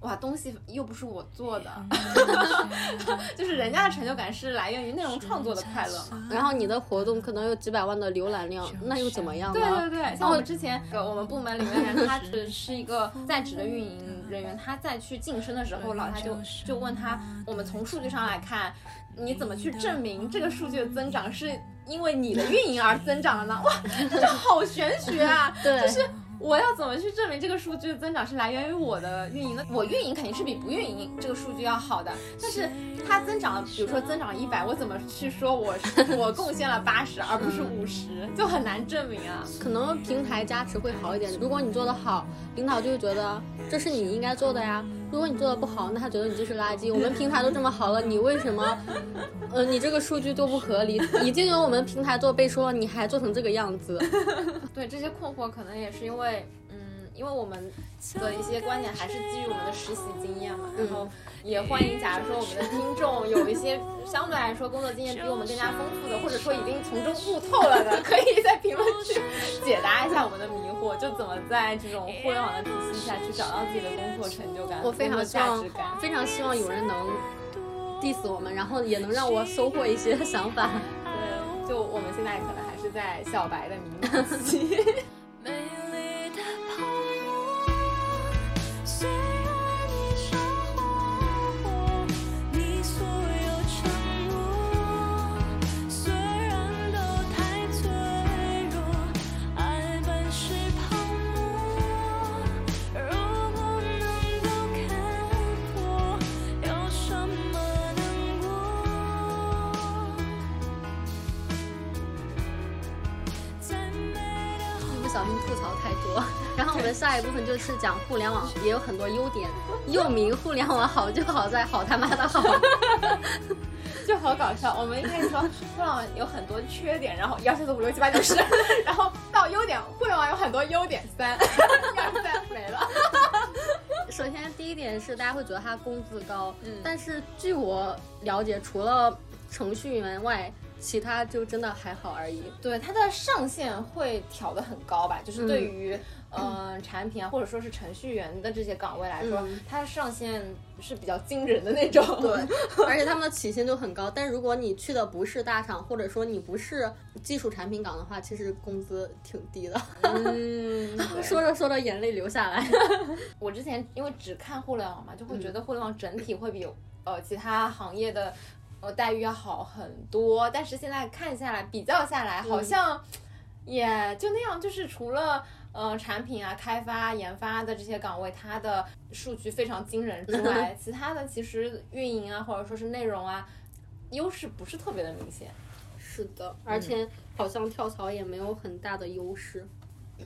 [SPEAKER 3] 哇，东西又不是我做的，<laughs> 就是人家的成就感是来源于内容创作的快乐嘛。
[SPEAKER 2] 然后你的活动可能有几百万的浏览量，那又怎么样呢？
[SPEAKER 3] 对对对，像我们之前我们部门里面人，他只是一个 <laughs> 在职的运营人员，他在去晋升的时候，老大就就问他，我们从数据上来看，你怎么去证明这个数据的增长是因为你的 <laughs> 运营而增长了呢？哇，这就好玄学啊！
[SPEAKER 2] 对，
[SPEAKER 3] 就是。我要怎么去证明这个数据的增长是来源于我的运营呢？我运营肯定是比不运营这个数据要好的，但是它增长，比如说增长一百，我怎么去说我 <laughs> 我贡献了八十而不是五十，就很难证明啊。
[SPEAKER 2] 可能平台加持会好一点，如果你做得好，领导就会觉得这是你应该做的呀。如果你做的不好，那他觉得你就是垃圾。我们平台都这么好了，你为什么，呃，你这个数据都不合理？已经有我们平台做背书了，你还做成这个样子？<laughs>
[SPEAKER 3] 对，这些困惑可能也是因为，因为我们的一些观点还是基于我们的实习经验嘛，然后。也欢迎，假如说我们的听众有一些相对来说工作经验比我们更加丰富的，或者说已经从中悟透了的，<laughs> 可以在评论区解答一下我们的迷惑，就怎么在这种互联网的体系下去找到自己的工作成就感、
[SPEAKER 2] 我非常
[SPEAKER 3] 价值感。
[SPEAKER 2] 非常希望有人能 diss 我们，然后也能让我收获一些想法。<laughs>
[SPEAKER 3] 对，就我们现在可能还是在小白的迷茫期。<laughs>
[SPEAKER 2] 下一部分就是讲互联网也有很多优点，又名互联网好就好在好他妈的好，
[SPEAKER 3] 就好搞笑。我们一开始说互联网有很多缺点，然后一二三四五六七八九十，<laughs> 然后到优点，互联网有很多优点，三一二三没了。<laughs>
[SPEAKER 2] 首先第一点是大家会觉得他工资高，但是据我了解，除了程序员外。其他就真的还好而已。
[SPEAKER 3] 对，它的上限会调的很高吧？就是对于嗯产品啊，或者说是程序员的这些岗位来说，它的上限是比较惊人的那种。
[SPEAKER 2] 对，<laughs> 而且他们的起薪都很高。但如果你去的不是大厂，或者说你不是技术产品岗的话，其实工资挺低的。
[SPEAKER 3] 嗯，<laughs>
[SPEAKER 2] 说着说着眼泪流下来。<laughs>
[SPEAKER 3] 我之前因为只看互联网嘛，就会觉得互联网整体会比呃其他行业的。呃，待遇要好很多，但是现在看下来，比较下来，好像也就那样。就是除了呃产品啊、开发、研发的这些岗位，它的数据非常惊人之 <laughs> 外，其他的其实运营啊，或者说是内容啊，优势不是特别的明显。
[SPEAKER 2] 是的，而且好像跳槽也没有很大的优势。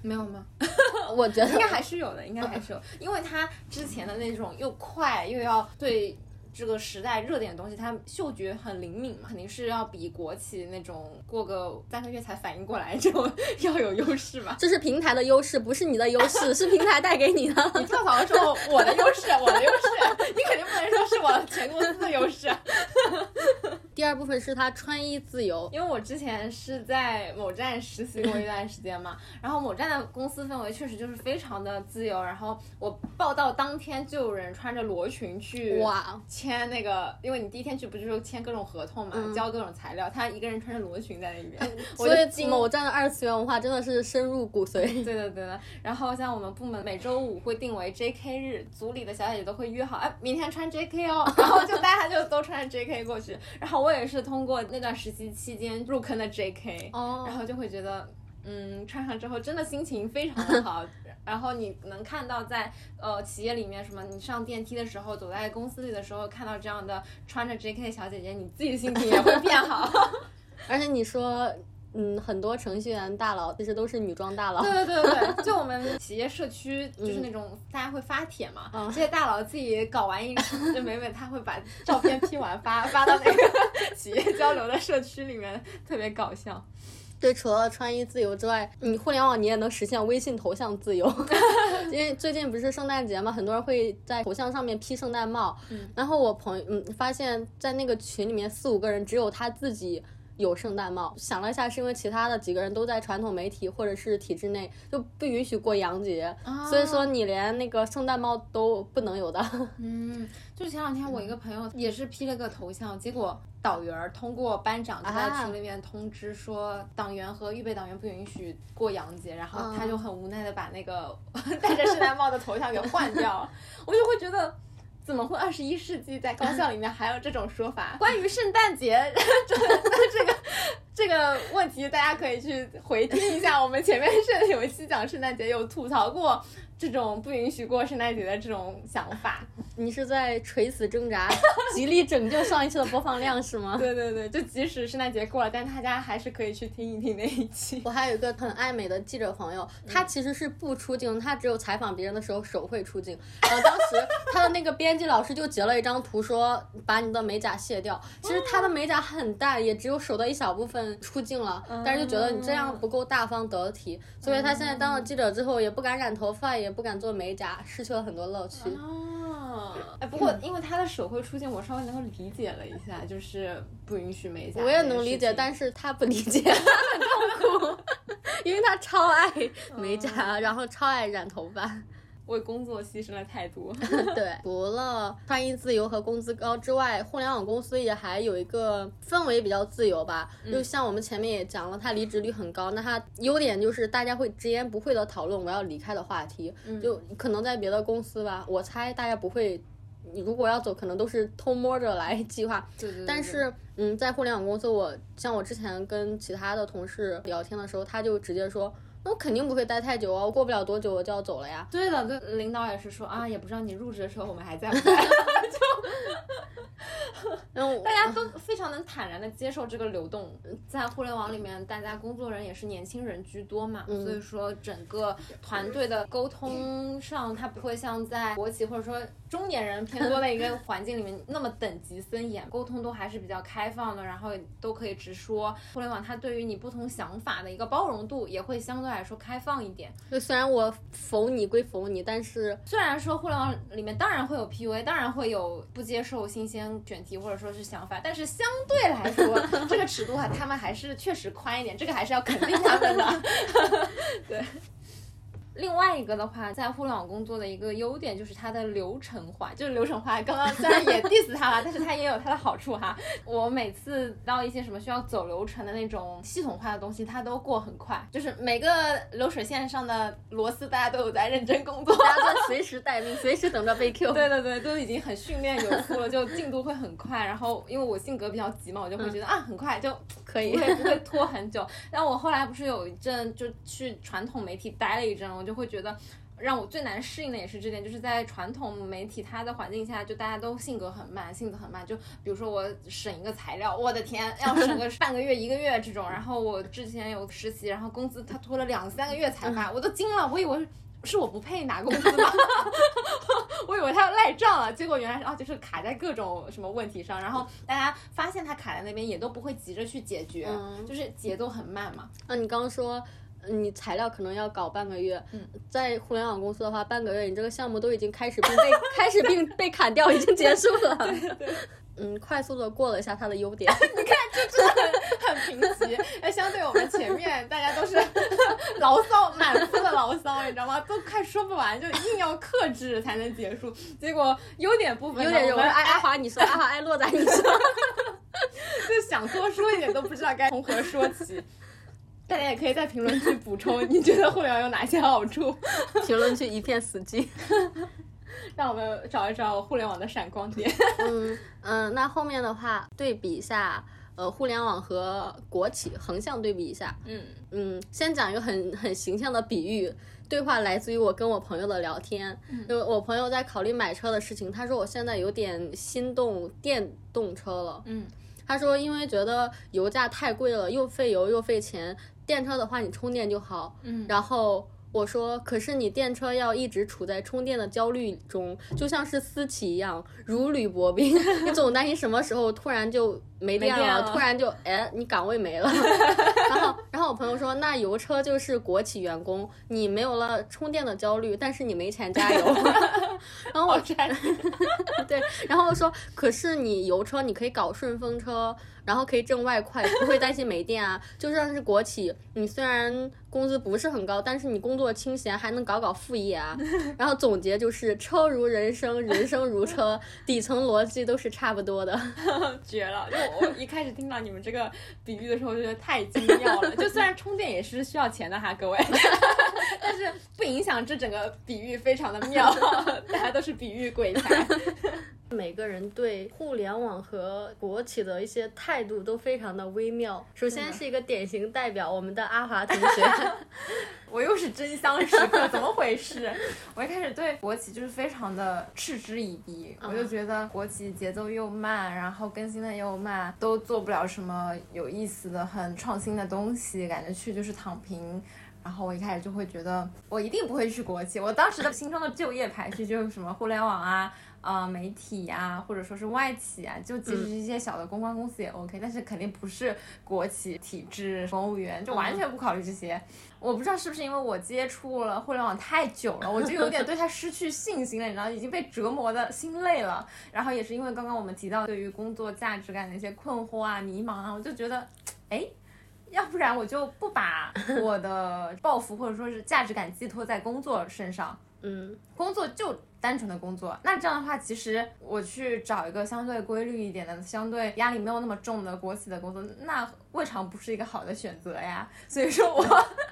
[SPEAKER 3] 没有吗？<laughs>
[SPEAKER 2] 我觉得
[SPEAKER 3] 应该还是有的，应该还是有，因为它之前的那种又快又要对。这个时代热点的东西，它嗅觉很灵敏嘛，肯定是要比国企那种过个三个月才反应过来 <laughs> 这种要有优势嘛？
[SPEAKER 2] 这是平台的优势，不是你的优势，是平台带给你的。<laughs>
[SPEAKER 3] 你跳槽的时候，我的优势，我的优势，你肯定不能说是我全公司的优势。<laughs>
[SPEAKER 2] 第二部分是他穿衣自由，
[SPEAKER 3] 因为我之前是在某站实习过一段时间嘛，然后某站的公司氛围确实就是非常的自由，然后我报道当天就有人穿着罗裙去
[SPEAKER 2] 哇。
[SPEAKER 3] 签那个，因为你第一天去不就是签各种合同嘛，交各种材料。他一个人穿着罗裙在那边，
[SPEAKER 2] 所以某站的二次元文化真的是深入骨髓。
[SPEAKER 3] 对的对的。然后像我们部门每周五会定为 J.K. 日，组里的小姐姐都会约好，哎，明天穿 J.K. 哦，然后就大家就都穿着 J.K. 过去。然后我也是通过那段实习期间入坑的 J.K.
[SPEAKER 2] 哦，
[SPEAKER 3] 然后就会觉得，嗯，穿上之后真的心情非常的好。<laughs> 然后你能看到在呃企业里面什么，你上电梯的时候，走在公司里的时候，看到这样的穿着 J.K. 小姐姐，你自己心情也会变好。<laughs>
[SPEAKER 2] 而且你说，嗯，很多程序员大佬其实都是女装大佬。
[SPEAKER 3] 对对对对，就我们企业社区就是那种大家会发帖嘛，这些大佬自己搞完一，就每每他会把照片 P 完发发到那个企业交流的社区里面，特别搞笑。
[SPEAKER 2] 对，除了穿衣自由之外，你互联网你也能实现微信头像自由。<laughs> 因为最近不是圣诞节嘛，很多人会在头像上面 P 圣诞帽。然后我朋友嗯发现，在那个群里面四五个人，只有他自己有圣诞帽。想了一下，是因为其他的几个人都在传统媒体或者是体制内，就不允许过洋节，所以说你连那个圣诞帽都不能有的。<laughs>
[SPEAKER 3] 嗯，就前两天我一个朋友也是 P 了个头像，结果导员通过班长就在群里面通知说，党员和预备党员不允许过洋节，然后他就很无奈的把那个 <laughs> 戴着圣诞帽的头像给换掉了。<laughs> 我就会觉得。怎么会二十一世纪在高校里面还有这种说法？关于圣诞节这 <laughs> 这个这个问题，大家可以去回听一下，我们前面是有一期讲圣诞节，有吐槽过。这种不允许过圣诞节的这种想法，<laughs>
[SPEAKER 2] 你是在垂死挣扎，极力拯救上一期的播放量是吗？<laughs>
[SPEAKER 3] 对对对，就即使圣诞节过了，但大家还是可以去听一听那一期。
[SPEAKER 2] 我还有一个很爱美的记者朋友，他其实是不出镜，他只有采访别人的时候手会出镜。然后当时他的那个编辑老师就截了一张图，说把你的美甲卸掉。其实他的美甲很大，也只有手的一小部分出镜了，但是就觉得你这样不够大方得体，所以他现在当了记者之后也不敢染头发，也。不敢做美甲，失去了很多乐趣。
[SPEAKER 3] 哦，哎，不过因为他的手会出现，我稍微能够理解了一下，就是不允许美甲。
[SPEAKER 2] 我也能理解，但是他不理解，他 <laughs> 很痛苦，<laughs> 因为他超爱美甲，然后超爱染头发。
[SPEAKER 3] 为工作牺牲了太多。<laughs>
[SPEAKER 2] 对，除了穿衣自由和工资高之外，互联网公司也还有一个氛围比较自由吧。就像我们前面也讲了，它离职率很高。那它优点就是大家会直言不讳的讨论我要离开的话题。就可能在别的公司吧，我猜大家不会，你如果要走，可能都是偷摸着来计划。
[SPEAKER 3] 对对。
[SPEAKER 2] 但是，嗯，在互联网公司，我像我之前跟其他的同事聊天的时候，他就直接说。那我肯定不会待太久啊，我过不了多久我就要走了呀。
[SPEAKER 3] 对的，对，领导也是说啊，也不知道你入职的时候我们还在不在。<laughs> 就，大家都非常能坦然的接受这个流动，在互联网里面，大家工作人也是年轻人居多嘛，所以说整个团队的沟通上，它不会像在国企或者说中年人偏多的一个 <laughs> 环境里面那么等级森严，沟通都还是比较开放的，然后都可以直说。互联网它对于你不同想法的一个包容度也会相对。来说开放一点，
[SPEAKER 2] 就虽然我否你归否你，但是
[SPEAKER 3] 虽然说互联网里面当然会有 PUA，当然会有不接受新鲜选题或者说是想法，但是相对来说这个尺度哈，他们还是确实宽一点，这个还是要肯定他们的，<laughs> <laughs> 对。另外一个的话，在互联网工作的一个优点就是它的流程化，就是流程化。刚刚虽然也 <laughs> diss 它了，但是它也有它的好处哈。我每次到一些什么需要走流程的那种系统化的东西，它都过很快。就是每个流水线上的螺丝，大家都有在认真工作，
[SPEAKER 2] 大家 <laughs> 随时待命，随时等着被 <laughs> Q。
[SPEAKER 3] 对对对，都已经很训练有素了，就进度会很快。然后因为我性格比较急嘛，我就会觉得啊很快就
[SPEAKER 2] 可以，
[SPEAKER 3] 不会不会拖很久。但我后来不是有一阵就去传统媒体待了一阵，我就会觉得。让我最难适应的也是这点，就是在传统媒体它的环境下，就大家都性格很慢，性子很慢。就比如说我审一个材料，我的天，要审个 <laughs> 半个月、一个月这种。然后我之前有实习，然后工资他拖了两三个月才发，我都惊了，我以为是我不配拿工资吗？<laughs> <laughs> 我以为他要赖账了，结果原来是啊，就是卡在各种什么问题上。然后大家发现他卡在那边，也都不会急着去解决，就是节奏很慢嘛。
[SPEAKER 2] 那你刚刚说。你材料可能要搞半个月，在互联网公司的话，半个月你这个项目都已经开始并被 <laughs> 开始并被砍掉，已经结束了。嗯，快速的过了一下它的优点。<laughs>
[SPEAKER 3] 你看，这真的很很平齐。哎，相对我们前面大家都是 <laughs> 牢骚满腹的牢骚，你知道吗？都快说不完，就硬要克制才能结束。结果优点部分，
[SPEAKER 2] 优点我说阿阿华你说，<laughs> 阿华爱落在你说，
[SPEAKER 3] 就想多说一点都不知道该从何说起。大家也可以在评论区补充，你觉得互联网有哪些好处？
[SPEAKER 2] 评论区一片死寂，
[SPEAKER 3] 让我们找一找互联网的闪光点。<laughs>
[SPEAKER 2] 嗯嗯，那后面的话对比一下，呃，互联网和国企横向对比一下。
[SPEAKER 3] 嗯
[SPEAKER 2] 嗯，先讲一个很很形象的比喻，对话来自于我跟我朋友的聊天。就我朋友在考虑买车的事情，他说我现在有点心动电动车了。
[SPEAKER 3] 嗯，
[SPEAKER 2] 他说因为觉得油价太贵了，又费油又费钱。电车的话，你充电就好。
[SPEAKER 3] 嗯，
[SPEAKER 2] 然后我说，可是你电车要一直处在充电的焦虑中，就像是私企一样，如履薄冰。<laughs> 你总担心什么时候突然就没电
[SPEAKER 3] 了
[SPEAKER 2] 突然就哎，你岗位没了。<laughs> 然后，然后我朋友说，那油车就是国企员工，你没有了充电的焦虑，但是你没钱加油。<laughs> 然后我 <laughs> 对，然后我说，可是你油车你可以搞顺风车，然后可以挣外快，不会担心没电啊。就算是国企，你虽然工资不是很高，但是你工作清闲，还能搞搞副业啊。然后总结就是，车如人生，人生如车，底层逻辑都是差不多的。
[SPEAKER 3] 绝了！我一开始听到你们这个比喻的时候，就觉得太精妙了。就虽然充电也是需要钱的哈，各位，但是不影响这整个比喻非常的妙，<laughs> 大家都是比喻鬼才。
[SPEAKER 2] 每个人对互联网和国企的一些态度都非常的微妙。首先是一个典型代表，我们的阿华同学，<laughs>
[SPEAKER 3] 我又是真香时刻，怎么回事？<laughs> 我一开始对国企就是非常的嗤之以鼻，我就觉得国企节奏又慢，然后更新的又慢，都做不了什么有意思的、很创新的东西，感觉去就是躺平。然后我一开始就会觉得，我一定不会去国企。我当时的心中的就业排序就是什么互联网啊。呃，媒体呀、或者说是外企啊，就即使是一些小的公关公司也 OK，、但是肯定不是国企体制公务员，就完全不考虑这些。我不知道是不是因为我接触了互联网太久了，我就有点对它失去信心了，你知道，已经被折磨的心累了。然后也是因为刚刚我们提到对于工作价值感的一些困惑啊、迷茫啊，我就觉得，哎。要不然我就不把我的抱负或者说是价值感寄托在工作身上，
[SPEAKER 2] 嗯，
[SPEAKER 3] 工作就单纯的工作。那这样的话，其实我去找一个相对规律一点的、相对压力没有那么重的国企的工作，那未尝不是一个好的选择呀。所以说我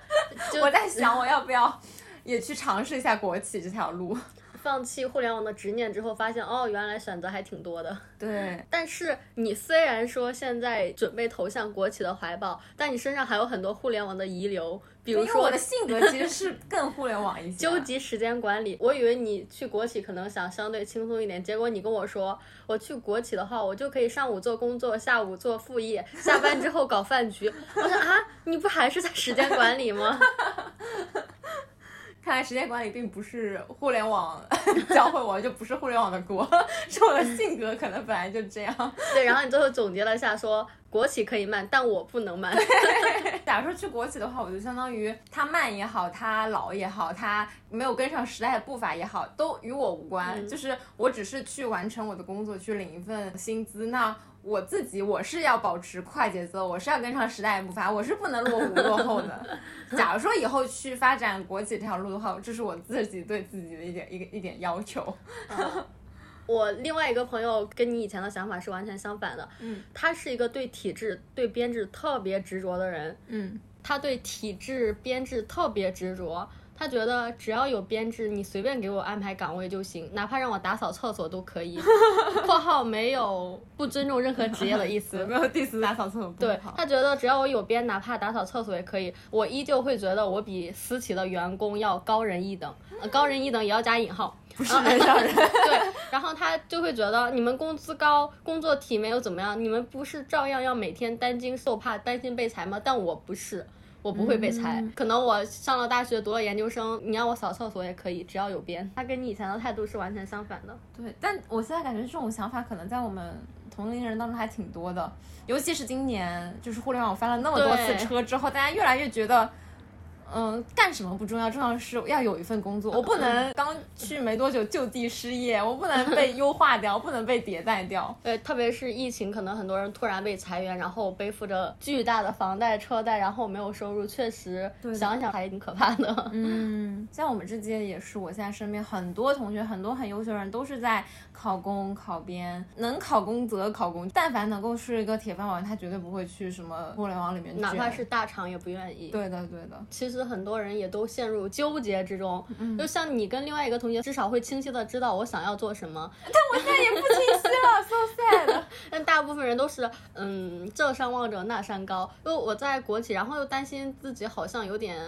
[SPEAKER 3] <laughs> 我在想，我要不要也去尝试一下国企这条路？
[SPEAKER 2] 放弃互联网的执念之后，发现哦，原来选择还挺多的。
[SPEAKER 3] 对，<laughs>
[SPEAKER 2] 但是你虽然说现在准备投向国企的怀抱，但你身上还有很多互联网的遗留，比如说
[SPEAKER 3] 我的性格其实是更互联网一些。
[SPEAKER 2] 纠结时间管理。我以为你去国企可能想相对轻松一点，结果你跟我说，我去国企的话，我就可以上午做工作，下午做副业，下班之后搞饭局。<laughs> 我说啊，你不还是在时间管理吗？
[SPEAKER 3] 看来时间管理并不是互联网 <laughs> 教会我，就不是互联网的锅，是我的性格可能本来就这样。
[SPEAKER 2] 对，然后你最后总结了一下说，国企可以慢，但我不能慢。<laughs>
[SPEAKER 3] 假如说去国企的话，我就相当于他慢也好，他老也好，他没有跟上时代的步伐也好，都与我无关。
[SPEAKER 2] 嗯
[SPEAKER 3] 就是我只是去完成我的工作，去领一份薪资。那我自己我是要保持快节奏，我是要跟上时代的步伐，我是不能落伍落后的。<laughs> 假如说以后去发展国企这条路的话，这是我自己对自己的一点一个一点要求。
[SPEAKER 2] 我另外一个朋友跟你以前的想法是完全相反的，
[SPEAKER 3] 嗯，
[SPEAKER 2] 他是一个对体制、对编制特别执着的人，
[SPEAKER 3] 嗯，
[SPEAKER 2] 他对体制编制特别执着。他觉得只要有编制，你随便给我安排岗位就行，哪怕让我打扫厕所都可以。<laughs> （括号没有不尊重任何职业的意思。<laughs>
[SPEAKER 3] 没有 diss 打扫厕所
[SPEAKER 2] 对。他觉得只要我有编，哪怕打扫厕所也可以，我依旧会觉得我比私企的员工要高人一等，呃高人一等也要加引号，<laughs>
[SPEAKER 3] 不是人上人。
[SPEAKER 2] 对，然后他就会觉得你们工资高，工作体面又怎么样？你们不是照样要每天担惊受怕、担心被裁吗？但我不是。我不会被裁，可能我上了大学，读了研究生，你让我扫厕所也可以，只要有编。他跟你以前的态度是完全相反的。
[SPEAKER 3] 对，但我现在感觉这种想法可能在我们同龄人当中还挺多的，尤其是今年，就是互联网翻了那么多次车之后，大家越来越觉得。嗯，干什么不重要，重要的是要有一份工作。我不能刚去没多久就地失业，<laughs> 我不能被优化掉，不能被迭代掉。
[SPEAKER 2] 对，特别是疫情，可能很多人突然被裁员，然后背负着巨大的房贷、车贷，然后没有收入，确实想想还挺可怕的。
[SPEAKER 3] 嗯，像我们这届也是，我现在身边很多同学，很多很优秀的人都是在考公、考编，能考公则考公，但凡能够是一个铁饭碗，他绝对不会去什么互联网里面。
[SPEAKER 2] 哪怕是大厂也不愿意。
[SPEAKER 3] 对的，对的。
[SPEAKER 2] 其实很多人也都陷入纠结之中。
[SPEAKER 3] 嗯
[SPEAKER 2] 就像你跟另外一个同学，至少会清晰的知道我想要做什么，<laughs> 但
[SPEAKER 3] 我现在也不清晰了，so sad。<laughs>
[SPEAKER 2] 但大部分人都是，嗯，这山望着那山高。因为我在国企，然后又担心自己好像有点。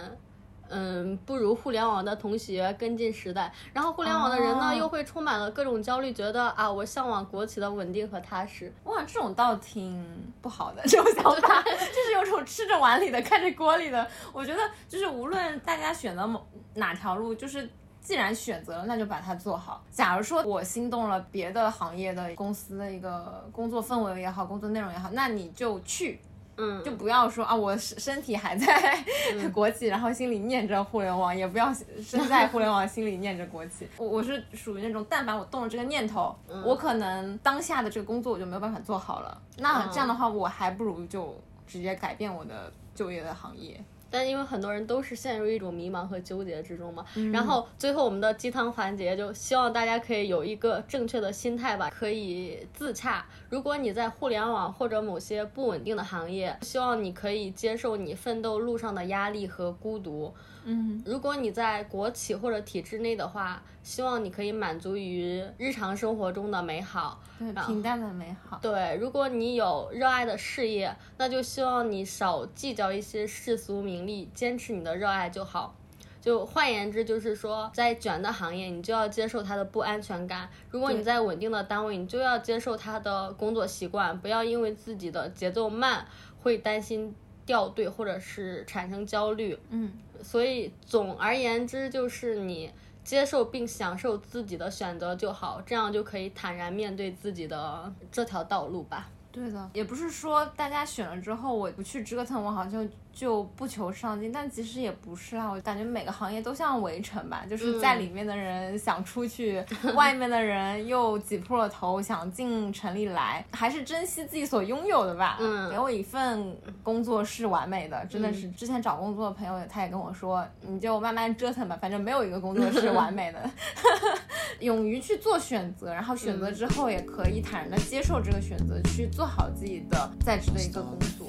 [SPEAKER 2] 嗯，不如互联网的同学跟进时代，然后互联网的人呢，
[SPEAKER 3] 哦
[SPEAKER 2] 又会充满了各种焦虑，觉得啊，我向往国企的稳定和踏实。
[SPEAKER 3] 哇，这种倒挺不好的，<laughs> 这种想法就是有种吃着碗里的看着锅里的。我觉得就是无论大家选择某哪条路，就是既然选择了，那就把它做好。假如说我心动了别的行业的公司的一个工作氛围也好，工作内容也好，那你就去。
[SPEAKER 2] 嗯，
[SPEAKER 3] 就不要说啊，我身身体还在 <laughs> 国企，然后心里念着互联网，也不要身在互联网，心里念着国企。我我是属于那种，但凡我动了这个念头，我可能当下的这个工作我就没有办法做好了。那这样的话，我还不如就直接改变我的就业的行业。
[SPEAKER 2] 但因为很多人都是陷入一种迷茫和纠结之中嘛，然后最后我们的鸡汤环节就希望大家可以有一个正确的心态吧，可以自洽。如果你在互联网或者某些不稳定的行业，希望你可以接受你奋斗路上的压力和孤独。
[SPEAKER 3] 嗯，
[SPEAKER 2] 如果你在国企或者体制内的话，希望你可以满足于日常生活中的美好，
[SPEAKER 3] 对平淡的美好。
[SPEAKER 2] 对，如果你有热爱的事业，那就希望你少计较一些世俗名利，坚持你的热爱就好。就换言之，就是说，在卷的行业，你就要接受它的不安全感；如果你在稳定的单位，你就要接受它的工作习惯，不要因为自己的节奏慢，会担心掉队或者是产生焦虑。
[SPEAKER 3] 嗯。
[SPEAKER 2] 所以，总而言之，就是你接受并享受自己的选择就好，这样就可以坦然面对自己的这条道路吧。
[SPEAKER 3] 对的，也不是说大家选了之后我不去折腾，我好像就不求上进，但其实也不是啊。我感觉每个行业都像围城吧，就是在里面的人想出去，外面的人又挤破了头想进城里来，还是珍惜自己所拥有的吧。
[SPEAKER 2] 嗯，
[SPEAKER 3] 没有一份工作是完美的，真的是。之前找工作的朋友他也跟我说，你就慢慢折腾吧，反正没有一个工作是完美的。<laughs> 勇于去做选择，然后选择之后也可以坦然的接受这个选择，去做好自己的在职的一个工作。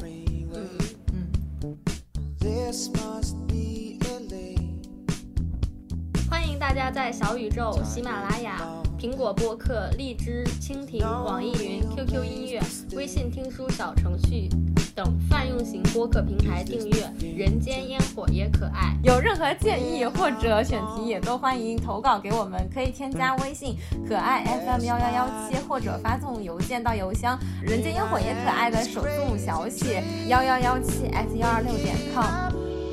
[SPEAKER 2] 欢迎大家在小宇宙、喜马拉雅、苹果播客、荔枝、蜻蜓、网易云、QQ 音乐、微信听书小程序。等泛用型播客平台订阅《人间烟火也可爱》，
[SPEAKER 3] 有任何建议或者选题也都欢迎投稿给我们，可以添加微信可爱 FM 幺幺幺七，或者发送邮件到邮箱《人间烟火也可爱》的首字母小写幺幺幺七 s 幺二六点 com。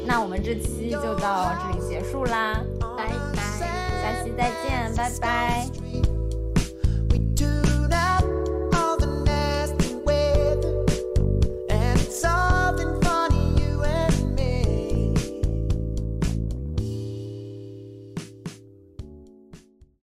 [SPEAKER 3] 那我们这期就到这里结束啦，
[SPEAKER 2] 拜拜，
[SPEAKER 3] 下期再见，拜拜。